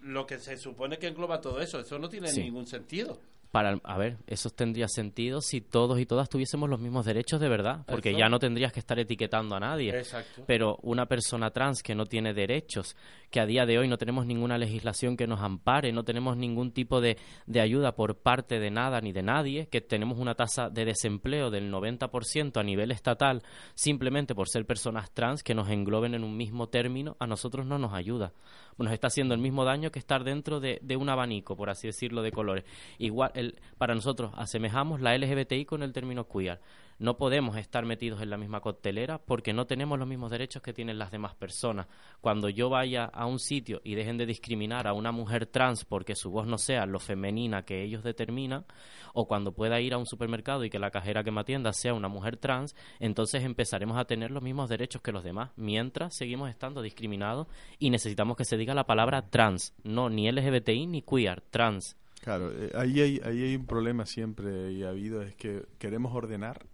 lo que se supone que engloba todo eso. Eso no tiene Sí. ningún sentido. Para, a ver, eso tendría sentido si todos y todas tuviésemos los mismos derechos de verdad, porque ya no tendrías que estar etiquetando a nadie. Exacto. Pero una persona trans que no tiene derechos, que a día de hoy no tenemos ninguna legislación que nos ampare, no tenemos ningún tipo de, de ayuda por parte de nada ni de nadie, que tenemos una tasa de desempleo del 90% a nivel estatal, simplemente por ser personas trans que nos engloben en un mismo término, a nosotros no nos ayuda. Nos está haciendo el mismo daño que estar dentro de, de un abanico, por así decirlo, de colores. Igual, el, para nosotros asemejamos la LGBTI con el término queer. No podemos estar metidos en la misma coctelera porque no tenemos los mismos derechos que tienen las demás personas. Cuando yo vaya a un sitio y dejen de discriminar a una mujer trans porque su voz no sea lo femenina que ellos determinan, o cuando pueda ir a un supermercado y que la cajera que me atienda sea una mujer trans, entonces empezaremos a tener los mismos derechos que los demás, mientras seguimos estando discriminados y necesitamos que se diga la palabra trans, no ni LGBTI ni queer, trans. Claro, eh, ahí, hay, ahí hay un problema siempre y ha habido, es que queremos ordenar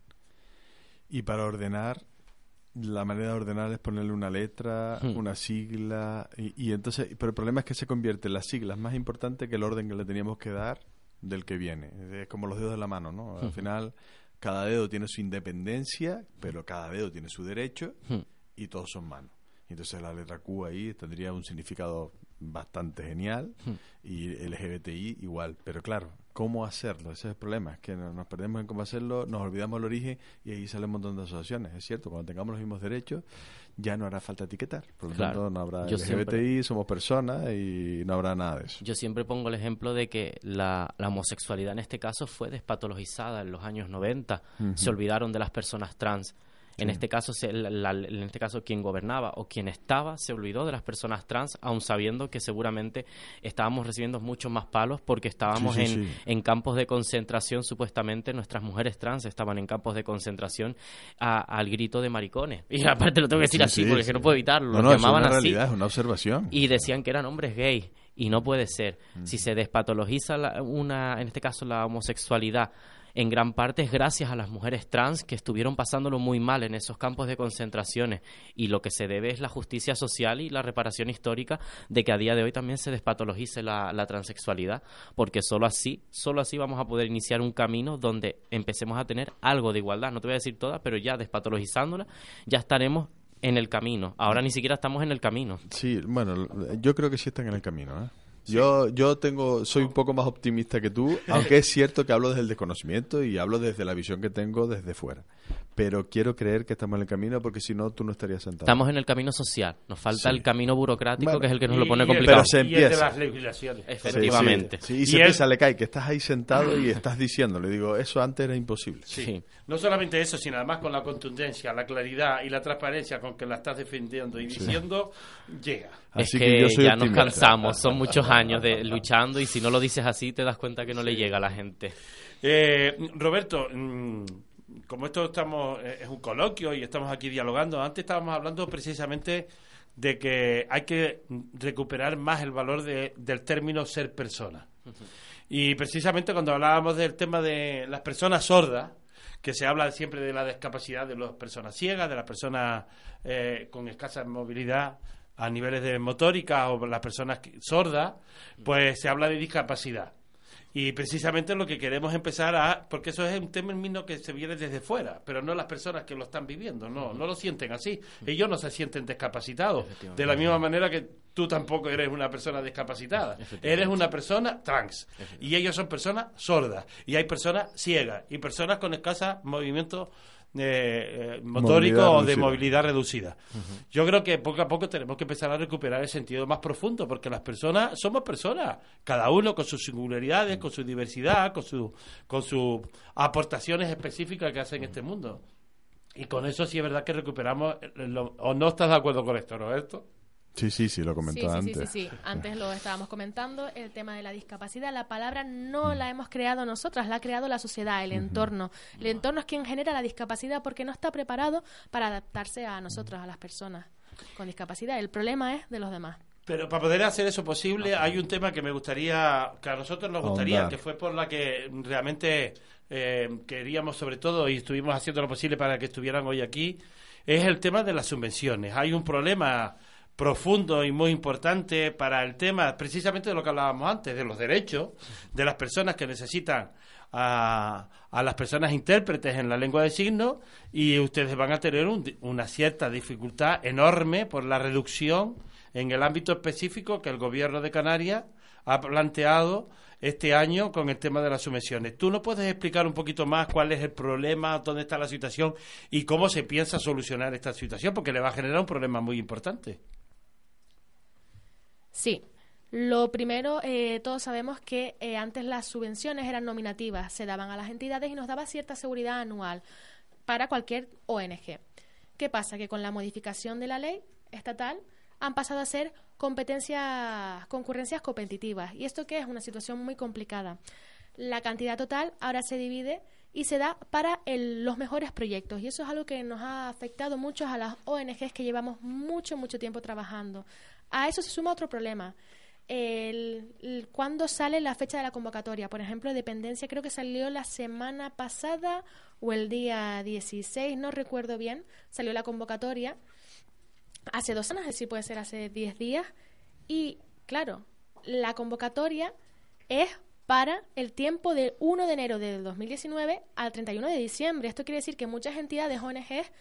y para ordenar la manera de ordenar es ponerle una letra, Hmm. una sigla y, y entonces, pero el problema es que se convierte en las siglas más importante que el orden que le teníamos que dar del que viene. Es como los dedos de la mano, ¿no? Al Hmm. final cada dedo tiene su independencia, pero cada dedo tiene su derecho Hmm. y todos son manos. Entonces la letra Q ahí tendría un significado bastante genial Hmm. y LGBTI igual. Pero claro, ¿cómo hacerlo? Ese es el problema, es que no- nos perdemos en cómo hacerlo, nos olvidamos el origen y ahí sale un montón de asociaciones. Es cierto, cuando tengamos los mismos derechos ya no hará falta etiquetar. Por lo Claro. tanto, no habrá Yo LGBTI, somos personas y no habrá nada de eso. Yo siempre pongo el ejemplo de que la, la homosexualidad en este caso fue despatologizada en los años 90. Se olvidaron de las personas trans. En este caso, se- la- la- en este caso, quien gobernaba o quien estaba se olvidó de las personas trans, aun sabiendo que seguramente estábamos recibiendo muchos más palos porque estábamos Sí, sí, en, campos de concentración. Supuestamente nuestras mujeres trans estaban en campos de concentración a- al grito de maricones. Y aparte lo tengo que decir Sí, así sí, porque que no puedo evitarlo. No, no, es una así realidad, es una observación. y decían que eran hombres gays y no puede ser. Si se despatologiza la- una, en este caso la homosexualidad, en gran parte es gracias a las mujeres trans que estuvieron pasándolo muy mal en esos campos de concentraciones y lo que se debe es la justicia social y la reparación histórica de que a día de hoy también se despatologice la, transexualidad porque solo así, solo así vamos a poder iniciar un camino donde empecemos a tener algo de igualdad, no te voy a decir toda, pero ya despatologizándola ya estaremos en el camino. Ahora ni siquiera estamos en el camino. Sí, bueno, yo creo que sí están en el camino, ¿eh? Yo, yo tengo, soy un poco más optimista que tú, aunque es cierto que hablo desde el desconocimiento y hablo desde la visión que tengo desde fuera. Pero quiero creer que estamos en el camino porque si no, tú no estarías sentado. Estamos en el camino social. Nos falta Sí. el camino burocrático, Bueno, que es el que nos lo pone el- complicado. Pero se y el de empieza. las legislaciones. Sí, Efectivamente. Sí, y Y se él- empieza, le cae, que estás ahí sentado y estás diciendo. Le digo, eso antes era imposible. Sí. Sí. No solamente eso, sino además con la contundencia, la claridad y la transparencia con que la estás defendiendo y diciendo, llega. Así es que, que, yo soy ya nos cansamos, son muchos años de luchando y si no lo dices así te das cuenta que no le llega a la gente. Eh, Roberto, mm, como esto estamos eh, es un coloquio y estamos aquí dialogando, antes estábamos hablando precisamente de que hay que recuperar más el valor de- del término ser persona. Y precisamente cuando hablábamos del tema de las personas sordas, que se habla siempre de la discapacidad de las personas ciegas, de las personas eh, con escasa movilidad a niveles de motórica o las personas sordas, pues se habla de discapacidad. Y precisamente lo que queremos empezar a, porque eso es un término que se viene desde fuera, pero no las personas que lo están viviendo, no, no lo sienten así. Ellos no se sienten discapacitados, de la misma manera que tú tampoco eres una persona discapacitada. Eres una persona trans. Y ellos son personas sordas. Y hay personas ciegas y personas con escasa movimiento eh, motórico Movilidad o de reducida. movilidad reducida. Yo creo que poco a poco tenemos que empezar a recuperar el sentido más profundo, porque las personas somos personas, cada uno con sus singularidades, con su diversidad, con su, con sus aportaciones específicas que hacen en este mundo. Y con eso sí es verdad que recuperamos, eh, lo- ¿o no estás de acuerdo con esto, Roberto? Sí, sí, sí, lo Sí, comentó sí, sí, antes. sí, sí. Antes lo estábamos comentando, el tema de la discapacidad. La palabra no la hemos creado nosotras, la ha creado la sociedad, el entorno. El entorno es quien genera la discapacidad porque no está preparado para adaptarse a nosotros, a las personas con discapacidad. El problema es de los demás. Pero para poder hacer eso posible, hay un tema que me gustaría, que a nosotros nos gustaría, que fue por la que realmente eh, queríamos, sobre todo, y estuvimos haciendo lo posible para que estuvieran hoy aquí, es el tema de las subvenciones. Hay un problema profundo y muy importante para el tema, precisamente de lo que hablábamos antes, de los derechos de las personas que necesitan a, a las personas intérpretes en la lengua de signos y ustedes van a tener un una cierta dificultad enorme por la reducción en el ámbito específico que el gobierno de Canarias ha planteado este año con el tema de las subvenciones. ¿Tú nos puedes explicar un poquito más cuál es el problema, dónde está la situación y cómo se piensa solucionar esta situación? Porque le va a generar un problema muy importante. Sí. Lo primero, eh, todos sabemos que eh, antes las subvenciones eran nominativas, se daban a las entidades y nos daba cierta seguridad anual para cualquier ONG. ¿Qué pasa? Que con la modificación de la ley estatal han pasado a ser competencias, concurrencias competitivas. ¿Y esto qué es? Una situación muy complicada. La cantidad total ahora se divide y se da para el- los mejores proyectos. Y eso es algo que nos ha afectado mucho a las ONGs que llevamos mucho, mucho tiempo trabajando. A eso se suma otro problema. El, ¿Cuándo sale la fecha de la convocatoria? Por ejemplo, dependencia creo que salió la semana pasada o el día 16, no recuerdo bien, salió la convocatoria hace dos semanas, es puede ser hace 10 días. Y claro, la convocatoria es para el tiempo del 1 de enero del 2019 al 31 de diciembre. Esto quiere decir que muchas entidades ONGs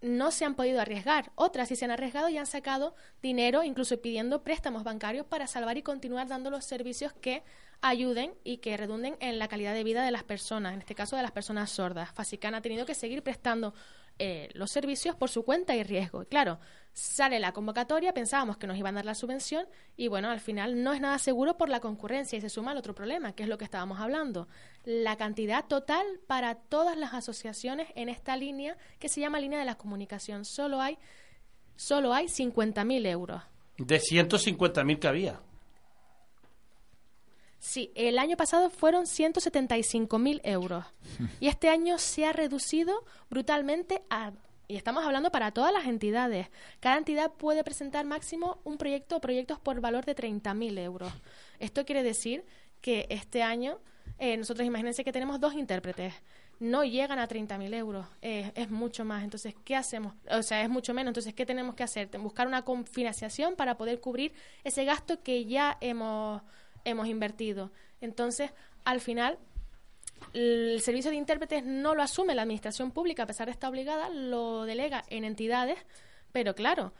no se han podido arriesgar. Otras sí se han arriesgado y han sacado dinero, incluso pidiendo préstamos bancarios para salvar y continuar dando los servicios que ayuden y que redunden en la calidad de vida de las personas, en este caso de las personas sordas. Facican ha tenido que seguir prestando eh, los servicios por su cuenta y riesgo. Y claro, sale la convocatoria, pensábamos que nos iban a dar la subvención y bueno, al final no es nada seguro por la concurrencia y se suma el otro problema, que es lo que estábamos hablando. La cantidad total para todas las asociaciones en esta línea que se llama línea de la comunicación. Solo hay, solo hay 50.000 euros. De 150.000 que había. Sí, el año pasado fueron 175.000 euros y este año se ha reducido brutalmente a... Y estamos hablando para todas las entidades. Cada entidad puede presentar máximo un proyecto o proyectos por valor de 30.000 euros. Esto quiere decir que este año, eh, nosotros imagínense que tenemos dos intérpretes. No llegan a 30.000 euros. Eh, es mucho más. Entonces, ¿qué hacemos? O sea, es mucho menos. Entonces, ¿qué tenemos que hacer? Buscar una confinanciación para poder cubrir ese gasto que ya hemos hemos invertido. Entonces, al final, el servicio de intérpretes no lo asume la administración pública, a pesar de estar obligada, lo delega en entidades, pero claro,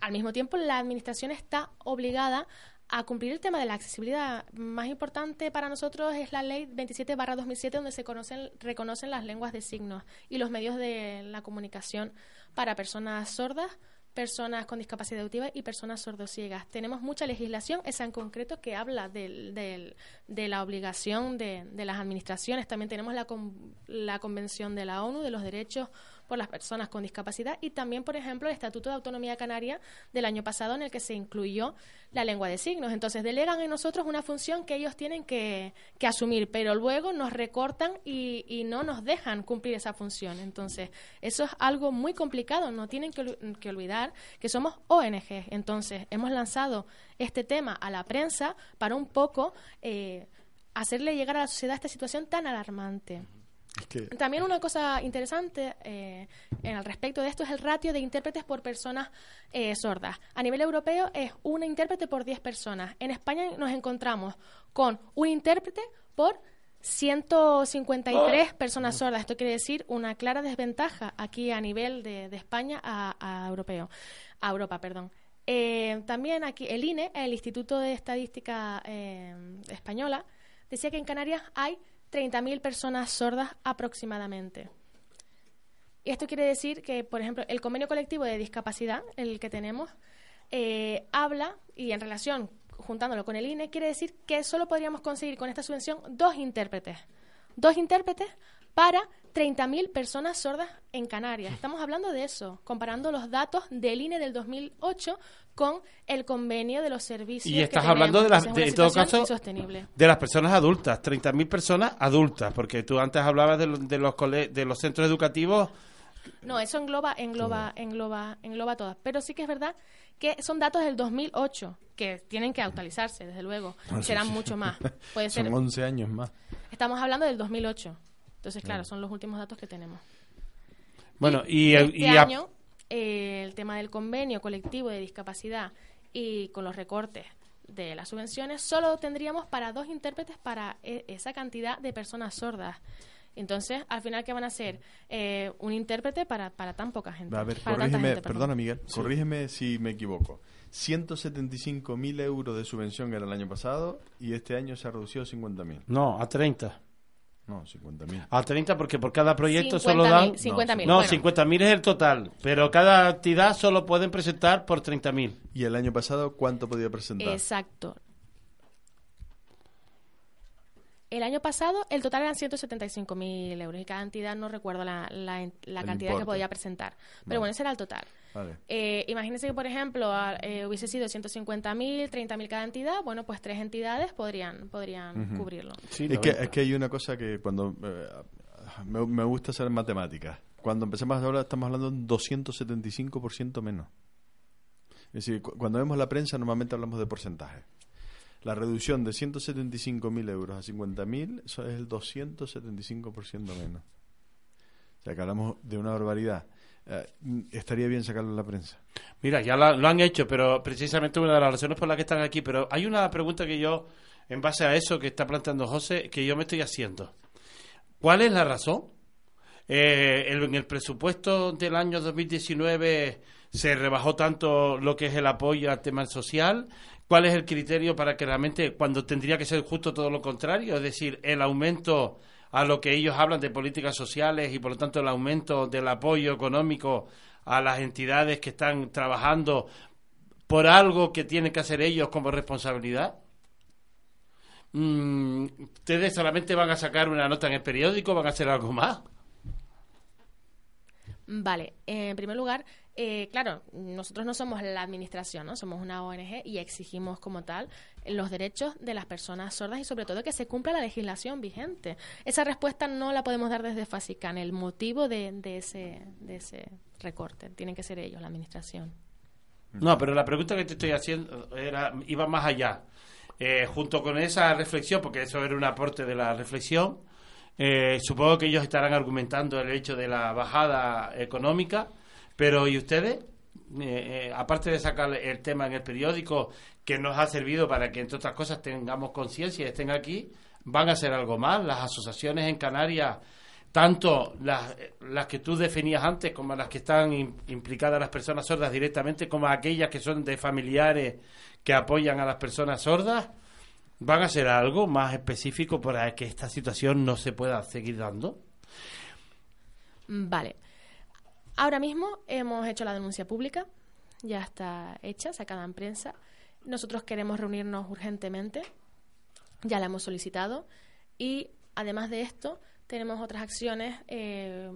al mismo tiempo la administración está obligada a cumplir el tema de la accesibilidad. Más importante para nosotros es la ley 27-2007, donde se conocen, reconocen las lenguas de signos y los medios de la comunicación para personas sordas, personas con discapacidad auditiva y personas sordociegas. Tenemos mucha legislación, esa en concreto, que habla del- del- de la obligación de, de las administraciones. También tenemos la, la Convención de la ONU de los Derechos por las Personas con Discapacidad y también, por ejemplo, el Estatuto de Autonomía Canaria del año pasado en el que se incluyó la lengua de signos. Entonces, delegan en nosotros una función que ellos tienen que, que asumir, pero luego nos recortan y, y no nos dejan cumplir esa función. Entonces, eso es algo muy complicado. No tienen que, ol- que olvidar que somos ONG. Entonces, hemos lanzado este tema a la prensa para un poco eh, hacerle llegar a la sociedad esta situación tan alarmante. Es que También una cosa interesante eh, en- al respecto de esto es el ratio de intérpretes por personas eh, sordas. A nivel europeo es un intérprete por 10 personas. En España nos encontramos con un intérprete por 153 personas sordas. Esto quiere decir una clara desventaja aquí a nivel de, de España a, a europeo, a Europa, perdón. Eh, también aquí el INE, el Instituto de Estadística eh, Española, decía que en Canarias hay 30.000 personas sordas aproximadamente. Y esto quiere decir que, por ejemplo, el convenio colectivo de discapacidad, el que tenemos, eh, habla, y en relación, juntándolo con el INE, quiere decir que solo podríamos conseguir con esta subvención dos intérpretes. Dos intérpretes para 30.000 personas sordas en Canarias. Estamos hablando de eso, comparando los datos del INE del 2008 con el convenio de los servicios. Y que estás tenemos. hablando de las- de- en todo caso, insostenible. De las personas adultas, 30.000 personas adultas, porque tú antes hablabas de, de los cole- de los centros educativos. No, eso engloba, engloba, engloba, engloba todas. Pero sí que es verdad que son datos del 2008 que tienen que actualizarse, desde luego. No, sí, Serán sí. mucho más. Puede ser. son 11 años más. Estamos hablando del 2008. Entonces, claro, son los últimos datos que tenemos. Bueno, y, este y a- año eh, el tema del convenio colectivo de discapacidad y con los recortes de las subvenciones solo tendríamos para dos intérpretes para e- esa cantidad de personas sordas. Entonces, al final, ¿qué van a hacer? Eh, un intérprete para, para tan poca gente. A ver, para corrígeme, gente, perdona Miguel, corrígeme si me equivoco. 175.000 euros de subvención era el año pasado y este año se ha reducido a 50.000. no, a 30. No, 50.000. A 30 porque por cada proyecto solo dan... 50.000, 50.000. No, Bueno, 50.000 es el total, pero cada entidad solo pueden presentar por 30.000. ¿Y el año pasado cuánto podía presentar? Exacto. El año pasado el total eran 175.000 euros y cada entidad no recuerdo la, la, cantidad que podía presentar. Pero Vale. bueno, ese era el total. Vale. Eh, imagínense que, por ejemplo, a- eh, hubiese sido 150.000, 30.000 cada entidad. Bueno, pues tres entidades podrían, podrían cubrirlo. Sí, es, que, 90. es que hay una cosa que cuando eh, me, me gusta hacer matemáticas. Cuando empecemos a hablar estamos hablando de un 275% menos. Es decir, cu- cuando vemos la prensa normalmente hablamos de porcentaje. La reducción de 175.000 euros a 50.000 eso es el 275% menos. O sea que hablamos de una barbaridad. Eh, estaría bien sacarlo en la prensa. Mira, ya la- lo han hecho, pero precisamente una de las razones por las que están aquí. Pero hay una pregunta que yo, en base a eso que está planteando José, que yo me estoy haciendo. ¿Cuál es la razón? Eh, el- en el presupuesto del año 2019 se rebajó tanto lo que es el apoyo al tema social. ¿Cuál es el criterio para que realmente, cuando tendría que ser justo todo lo contrario, es decir, el aumento a lo que ellos hablan de políticas sociales y por lo tanto el aumento del apoyo económico a las entidades que están trabajando por algo que tienen que hacer ellos como responsabilidad? Mm, ¿Ustedes solamente van a sacar una nota en el periódico? ¿Van a hacer algo más? Vale, en primer lugar, eh, claro, nosotros no somos la administración, ¿no? Somos una ONG y exigimos como tal los derechos de las personas sordas y sobre todo que se cumpla la legislación vigente. Esa respuesta no la podemos dar desde FASICAN, el motivo de, ese, de ese recorte. Tienen que ser ellos, la administración. No, pero la pregunta que te estoy haciendo era iba más allá. Eh, junto con esa reflexión, porque eso era un aporte de la reflexión, eh, supongo que ellos estarán argumentando el hecho de la bajada económica, pero ¿y ustedes? Eh, eh, aparte de sacar el tema en el periódico, que nos ha servido para que, entre otras cosas, tengamos conciencia y estén aquí, ¿van a hacer algo más? Las asociaciones en Canarias tanto las, las que tú definías antes como las que están im- implicadas las personas sordas directamente, como aquellas que son de familiares que apoyan a las personas sordas, van a ser algo más específico para que esta situación no se pueda seguir dando. Vale. Ahora mismo hemos hecho la denuncia pública, ya está hecha, sacada en prensa. Nosotros queremos reunirnos urgentemente, ya la hemos solicitado y además de esto tenemos otras acciones. eh,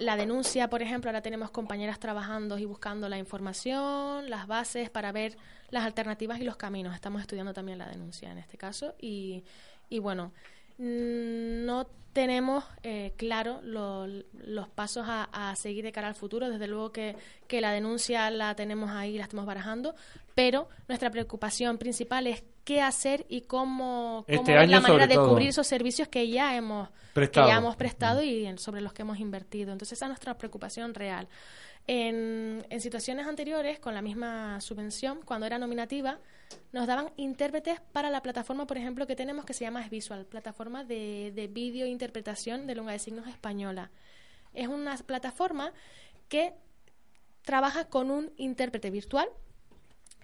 la denuncia, por ejemplo, ahora tenemos compañeras trabajando y buscando la información, las bases para ver las alternativas y los caminos. Estamos estudiando también la denuncia en este caso y, bueno, no tenemos eh, claro lo- los pasos a, a seguir de cara al futuro. Desde luego que, que la denuncia la tenemos ahí, la estamos barajando, pero nuestra preocupación principal es qué hacer y cómo, cómo Este la manera de cubrir esos servicios que ya hemos Prestado. que ya hemos prestado y en- sobre los que hemos invertido. Entonces esa es nuestra preocupación real. En, en situaciones anteriores, con la misma subvención, cuando era nominativa, nos daban intérpretes para la plataforma, por ejemplo, que tenemos que se llama Visual, plataforma de, de vídeo e interpretación de lengua de signos española. Es una plataforma que trabaja con un intérprete virtual,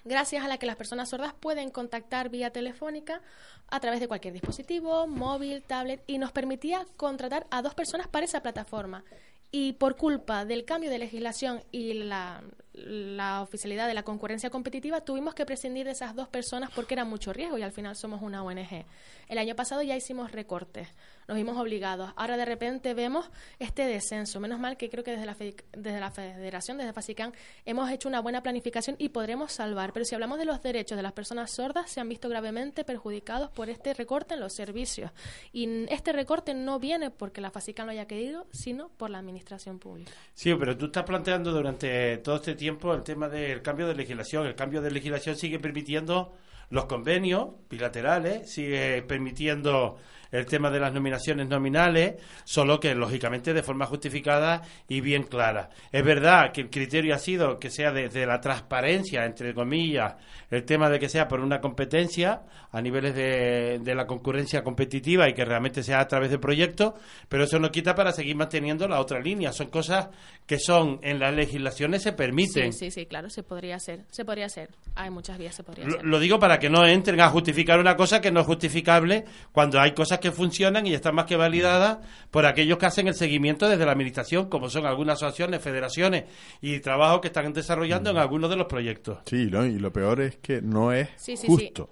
gracias a la que las personas sordas pueden contactar vía telefónica a través de cualquier dispositivo, móvil, tablet, y nos permitía contratar a dos personas para esa plataforma. Y por culpa del cambio de legislación y la, la oficialidad de la concurrencia competitiva, tuvimos que prescindir de esas dos personas porque era mucho riesgo y al final somos una ONG. El año pasado ya hicimos recortes, nos vimos obligados. Ahora de repente vemos este descenso. Menos mal que creo que desde la, fe- desde la Federación, desde FASICAN, hemos hecho una buena planificación y podremos salvar. Pero si hablamos de los derechos de las personas sordas, se han visto gravemente perjudicados por este recorte en los servicios. Y este recorte no viene porque la FASICAN lo haya querido, sino por la administración pública. Sí, pero tú estás planteando durante todo este tiempo el tema del cambio de legislación. El cambio de legislación sigue permitiendo los convenios bilaterales, sigue permitiendo el tema de las nominaciones nominales, solo que lógicamente de forma justificada y bien clara. Es verdad que el criterio ha sido que sea desde la transparencia, entre comillas, el tema de que sea por una competencia a niveles de, de la concurrencia competitiva y que realmente sea a través de proyectos, pero eso no quita para seguir manteniendo la otra línea. Son cosas que son en las legislaciones se permiten. Sí, sí, sí, claro, se podría hacer. Se podría hacer. Hay muchas vías, se podría Lo, hacer. lo digo para que no entren a justificar una cosa que no es justificable cuando hay cosas que funcionan y están más que validadas por aquellos que hacen el seguimiento desde la administración, como son algunas asociaciones, federaciones y trabajos que están desarrollando en algunos de los proyectos. Sí, ¿no? y lo peor es que no es Sí, sí, sí. justo.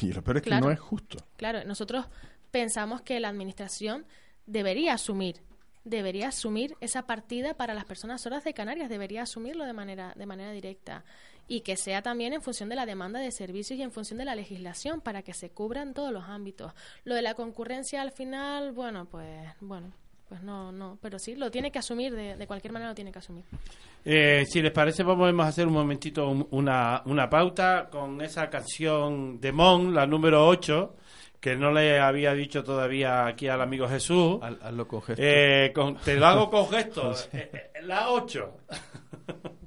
Y lo peor es que no es justo. Claro, nosotros pensamos que la administración debería asumir, debería asumir esa partida para las personas sordas de Canarias, debería asumirlo de manera, de manera directa y que sea también en función de la demanda de servicios y en función de la legislación para que se cubran todos los ámbitos. Lo de la concurrencia al final, bueno, pues, bueno, pues no, no, pero sí, lo tiene que asumir, de, de cualquier manera lo tiene que asumir. Eh, si les parece, vamos a hacer un momentito un- una, una pauta con esa canción de Mon, la número 8, que no le había dicho todavía aquí al amigo Jesús. Haz- hazlo con gesto. Eh, con- te lo hago con gestos. Eh, eh, la 8.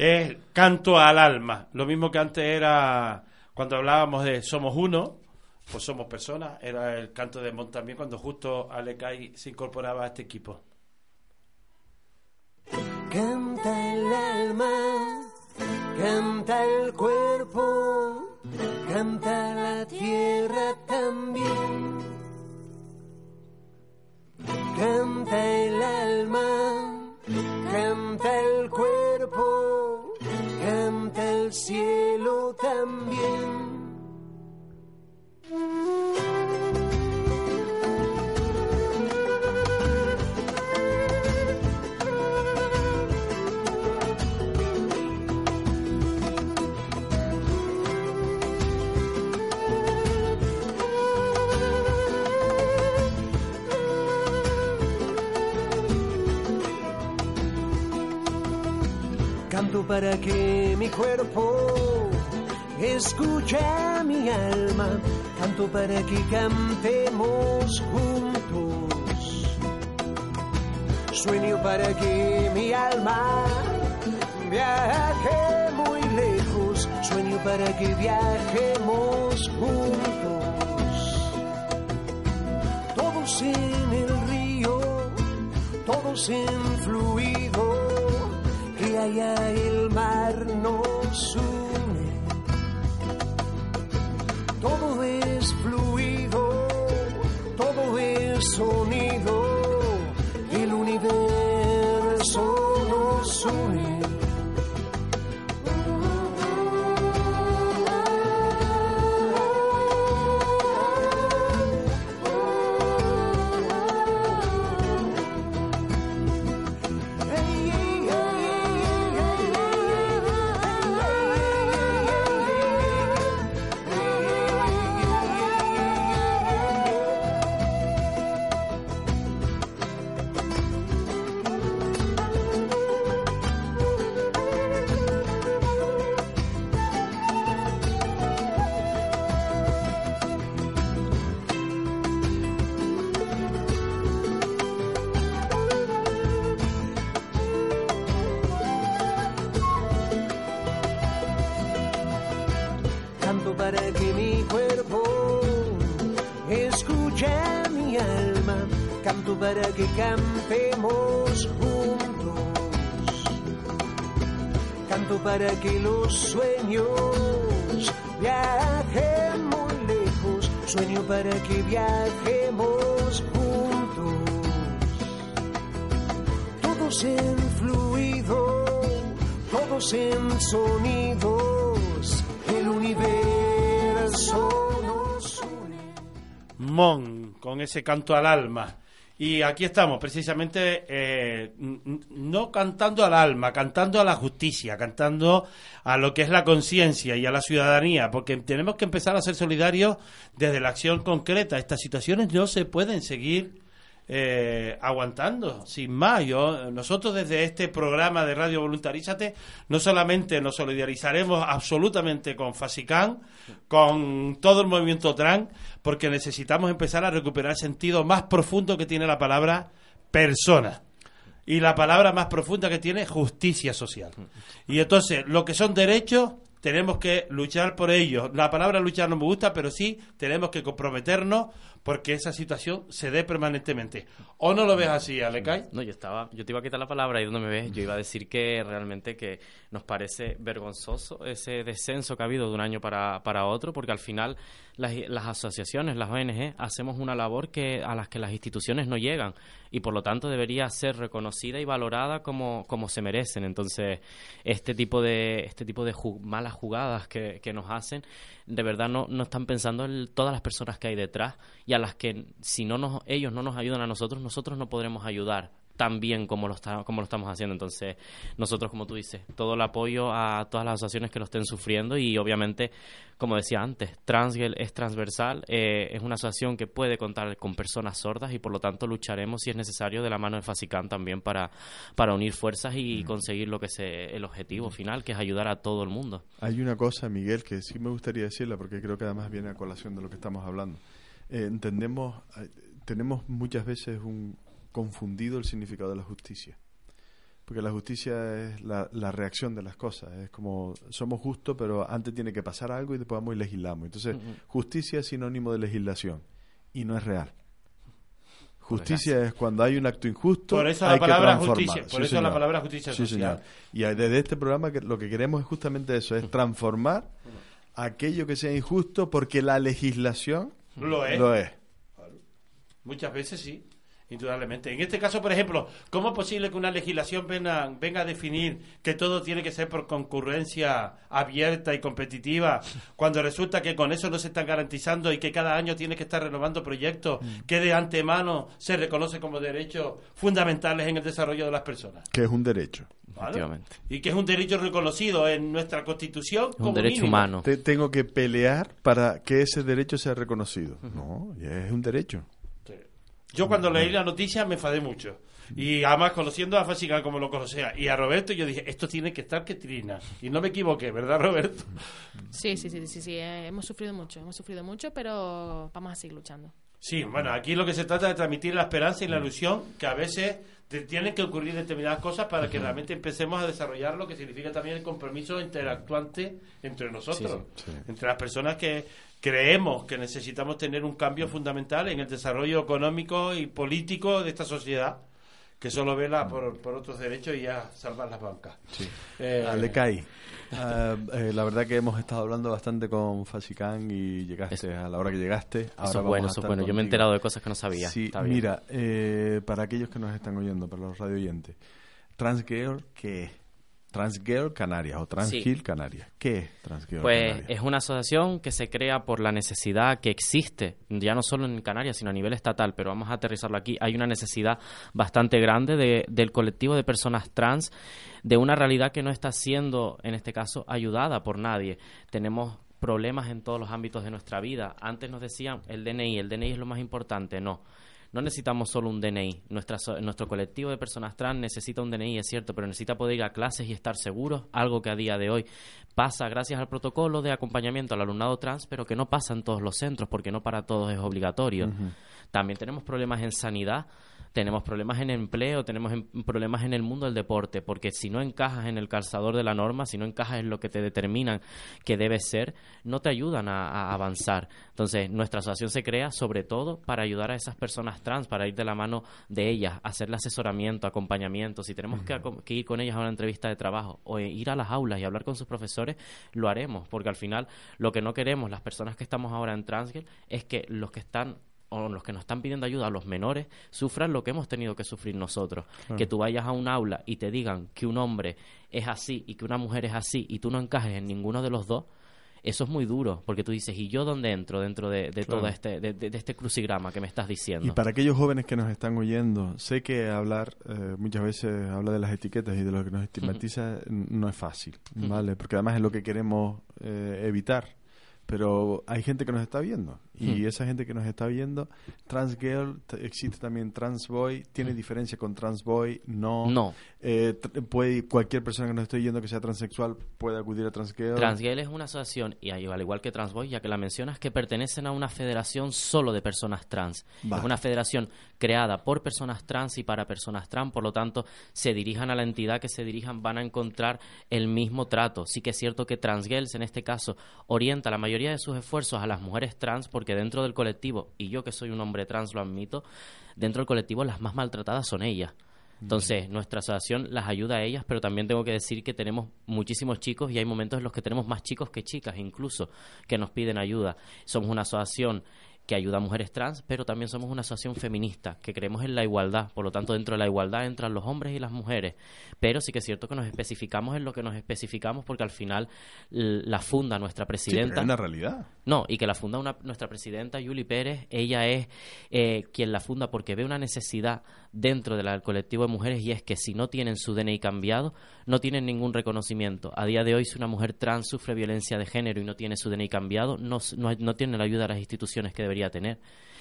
es canto al alma. Lo mismo que antes era cuando hablábamos de somos uno, pues somos personas. Era el canto de Mon también cuando justo Alecay se incorporaba a este equipo. Canta el alma, canta el cuerpo, canta la tierra también. Canta el alma, canta el cuerpo, canta el cielo también. Para que mi cuerpo escuche a mi alma. Canto para que cantemos juntos. Sueño para que mi alma viaje muy lejos. Sueño para que viajemos juntos. Todo todos en el río, todos en fluido, que mar nos ese canto al alma. Y aquí estamos, precisamente, eh, no cantando al alma, cantando a la justicia, cantando a lo que es la conciencia y a la ciudadanía, porque tenemos que empezar a ser solidarios desde la acción concreta. Estas situaciones no se pueden seguir eh, aguantando, sin más. Yo, nosotros desde este programa de Radio Voluntarízate no solamente nos solidarizaremos absolutamente con Fasicán, con todo el movimiento trans, porque necesitamos empezar a recuperar el sentido más profundo que tiene la palabra persona. Y la palabra más profunda que tiene justicia social. Y entonces, lo que son derechos, tenemos que luchar por ellos. La palabra luchar no me gusta, pero sí tenemos que comprometernos porque esa situación se dé permanentemente. ¿O no lo ves así, Alecay? No, yo estaba, yo te iba a quitar la palabra y donde me ves, yo iba a decir que realmente que nos parece vergonzoso ese descenso que ha habido de un año para, para otro, porque al final las, asociaciones, las ONG, hacemos una labor que a las que las instituciones no llegan y por lo tanto debería ser reconocida y valorada como, como se merecen. Entonces, este tipo de, este tipo de malas jugadas que, que nos hacen, de verdad no, no están pensando en todas las personas que hay detrás y a las que si no nos, ellos no nos ayudan a nosotros, nosotros no podremos ayudar tan bien como lo, está, como lo estamos haciendo. Entonces, nosotros, como tú dices, todo el apoyo a todas las asociaciones que lo estén sufriendo y obviamente, como decía antes, Transgel es transversal, eh, es una asociación que puede contar con personas sordas y por lo tanto lucharemos si es necesario de la mano de Fasicán también para, para unir fuerzas y conseguir lo que es eh, el objetivo final, que es ayudar a todo el mundo. Hay una cosa, Miguel, que sí me gustaría decirla porque creo que además viene a colación de lo que estamos hablando. Eh, entendemos, eh, tenemos muchas veces un confundido el significado de la justicia. Porque la justicia es la, la reacción de las cosas. Es como somos justos, pero antes tiene que pasar algo y después vamos y legislamos. Entonces, justicia es sinónimo de legislación y no es real. Justicia es cuando hay un acto injusto. Por eso la hay que palabra transformar. justicia, por Sí, eso la palabra justicia Sí, social. señor. Y desde este programa que lo que queremos es justamente eso, es transformar aquello que sea injusto porque la legislación Lo es. Lo es. Muchas veces sí, indudablemente. En este caso, por ejemplo, ¿cómo es posible que una legislación venga, venga a definir que todo tiene que ser por concurrencia abierta y competitiva, cuando resulta que con eso no se están garantizando y que cada año tiene que estar renovando proyectos que de antemano se reconoce como derechos fundamentales en el desarrollo de las personas? Que es un derecho. ¿Vale? Efectivamente. Y que es un derecho reconocido en nuestra Constitución Es como un derecho mínimo. humano. Te- tengo que pelear para que ese derecho sea reconocido. No, ya es un derecho. Yo cuando leí la noticia me enfadé mucho. Y además conociendo a Fásica como lo conocía y a Roberto, yo dije, esto tiene que estar que trina. Y no me equivoqué, ¿verdad, Roberto? Sí, sí, sí, sí, sí, eh, hemos sufrido mucho, hemos sufrido mucho, pero vamos a seguir luchando. Sí, bueno, aquí lo que se trata es de transmitir la esperanza y la ilusión que a veces te- tienen que ocurrir determinadas cosas para que realmente empecemos a desarrollar lo que significa también el compromiso interactuante entre nosotros, Sí, sí. entre las personas que creemos que necesitamos tener un cambio fundamental en el desarrollo económico y político de esta sociedad que solo vela por, por otros derechos y a salvar las bancas. Eh, Alecay, ah, eh, la verdad que hemos estado hablando bastante con Fasicán y llegaste a la hora que llegaste. Ahora Eso bueno, eso bueno. Yo me he contigo. enterado de cosas que no sabía. Sí, Está bien. mira, eh, para aquellos que nos están oyendo, para los radio oyentes, Transgirl, ¿qué es? Transgirl Canarias o Transgirl Canarias. ¿Qué es Transgirl Pues Canarias? es una asociación que se crea por la necesidad que existe, ya no solo en Canarias, sino a nivel estatal, pero vamos a aterrizarlo aquí. Hay una necesidad bastante grande de- del colectivo de personas trans, de una realidad que no está siendo, en este caso, ayudada por nadie. Tenemos problemas en todos los ámbitos de nuestra vida. Antes nos decían el DNI, el DNI es lo más importante. No. No necesitamos solo un DNI. Nuestra, nuestro colectivo de personas trans necesita un DNI, es cierto, pero necesita poder ir a clases y estar seguros, algo que a día de hoy pasa gracias al protocolo de acompañamiento al alumnado trans, pero que no pasa en todos los centros, porque no para todos es obligatorio. También tenemos problemas en sanidad, tenemos problemas en empleo, tenemos en- problemas en el mundo del deporte, porque si no encajas en el calzador de la norma, si no encajas en lo que te determinan que debes ser, no te ayudan a, a avanzar. Entonces, nuestra asociación se crea sobre todo para ayudar a esas personas trans, para ir de la mano de ellas, hacerle asesoramiento, acompañamiento. Si tenemos que, que ir con ellas a una entrevista de trabajo o ir a las aulas y hablar con sus profesores, lo haremos, porque al final lo que no queremos las personas que estamos ahora en Transgirl es que los que están o los que nos están pidiendo ayuda, los menores, sufran lo que hemos tenido que sufrir nosotros. Que tú vayas a un aula y te digan que un hombre es así y que una mujer es así y tú no encajes en ninguno de los dos, eso es muy duro, porque tú dices, ¿y yo dónde entro dentro de, de Claro. todo este, de, de- este crucigrama que me estás diciendo? Y para aquellos jóvenes que nos están oyendo, sé que hablar eh, muchas veces habla de las etiquetas y de lo que nos estigmatiza no es fácil, ¿vale? Porque además es lo que queremos eh, evitar. Pero hay gente que nos está viendo y esa gente que nos está viendo, transgirl, t- existe también transboy, tiene diferencia con transboy, no. No. Eh, puede cualquier persona que nos esté oyendo que sea transexual puede acudir a transgirl. Transgirl es una asociación, y al igual que Transboy, ya que la mencionas, que pertenecen a una federación solo de personas trans. Es una federación creada por personas trans y para personas trans, por lo tanto, se dirijan a la entidad que se dirijan, van a encontrar el mismo trato. Sí que es cierto que Transgirls, en este caso, orienta la mayoría de sus esfuerzos a las mujeres trans, porque dentro del colectivo, y yo que soy un hombre trans lo admito, dentro del colectivo las más maltratadas son ellas. Entonces, nuestra asociación las ayuda a ellas, pero también tengo que decir que tenemos muchísimos chicos y hay momentos en los que tenemos más chicos que chicas, incluso, que nos piden ayuda. Somos una asociación que ayuda a mujeres trans, pero también somos una asociación feminista, que creemos en la igualdad. Por lo tanto, dentro de la igualdad entran los hombres y las mujeres. Pero sí que es cierto que nos especificamos en lo que nos especificamos, porque al final la funda nuestra Sí, pero presidenta. es una realidad. No, y que la funda una- nuestra presidenta Yuli Pérez, ella es eh, quien la funda porque ve una necesidad dentro del colectivo de mujeres y es que si no tienen su DNI cambiado, no tienen ningún reconocimiento. A día de hoy, si una mujer trans sufre violencia de género y no tiene su DNI cambiado, no, no, no tiene la ayuda de las instituciones que debería tener.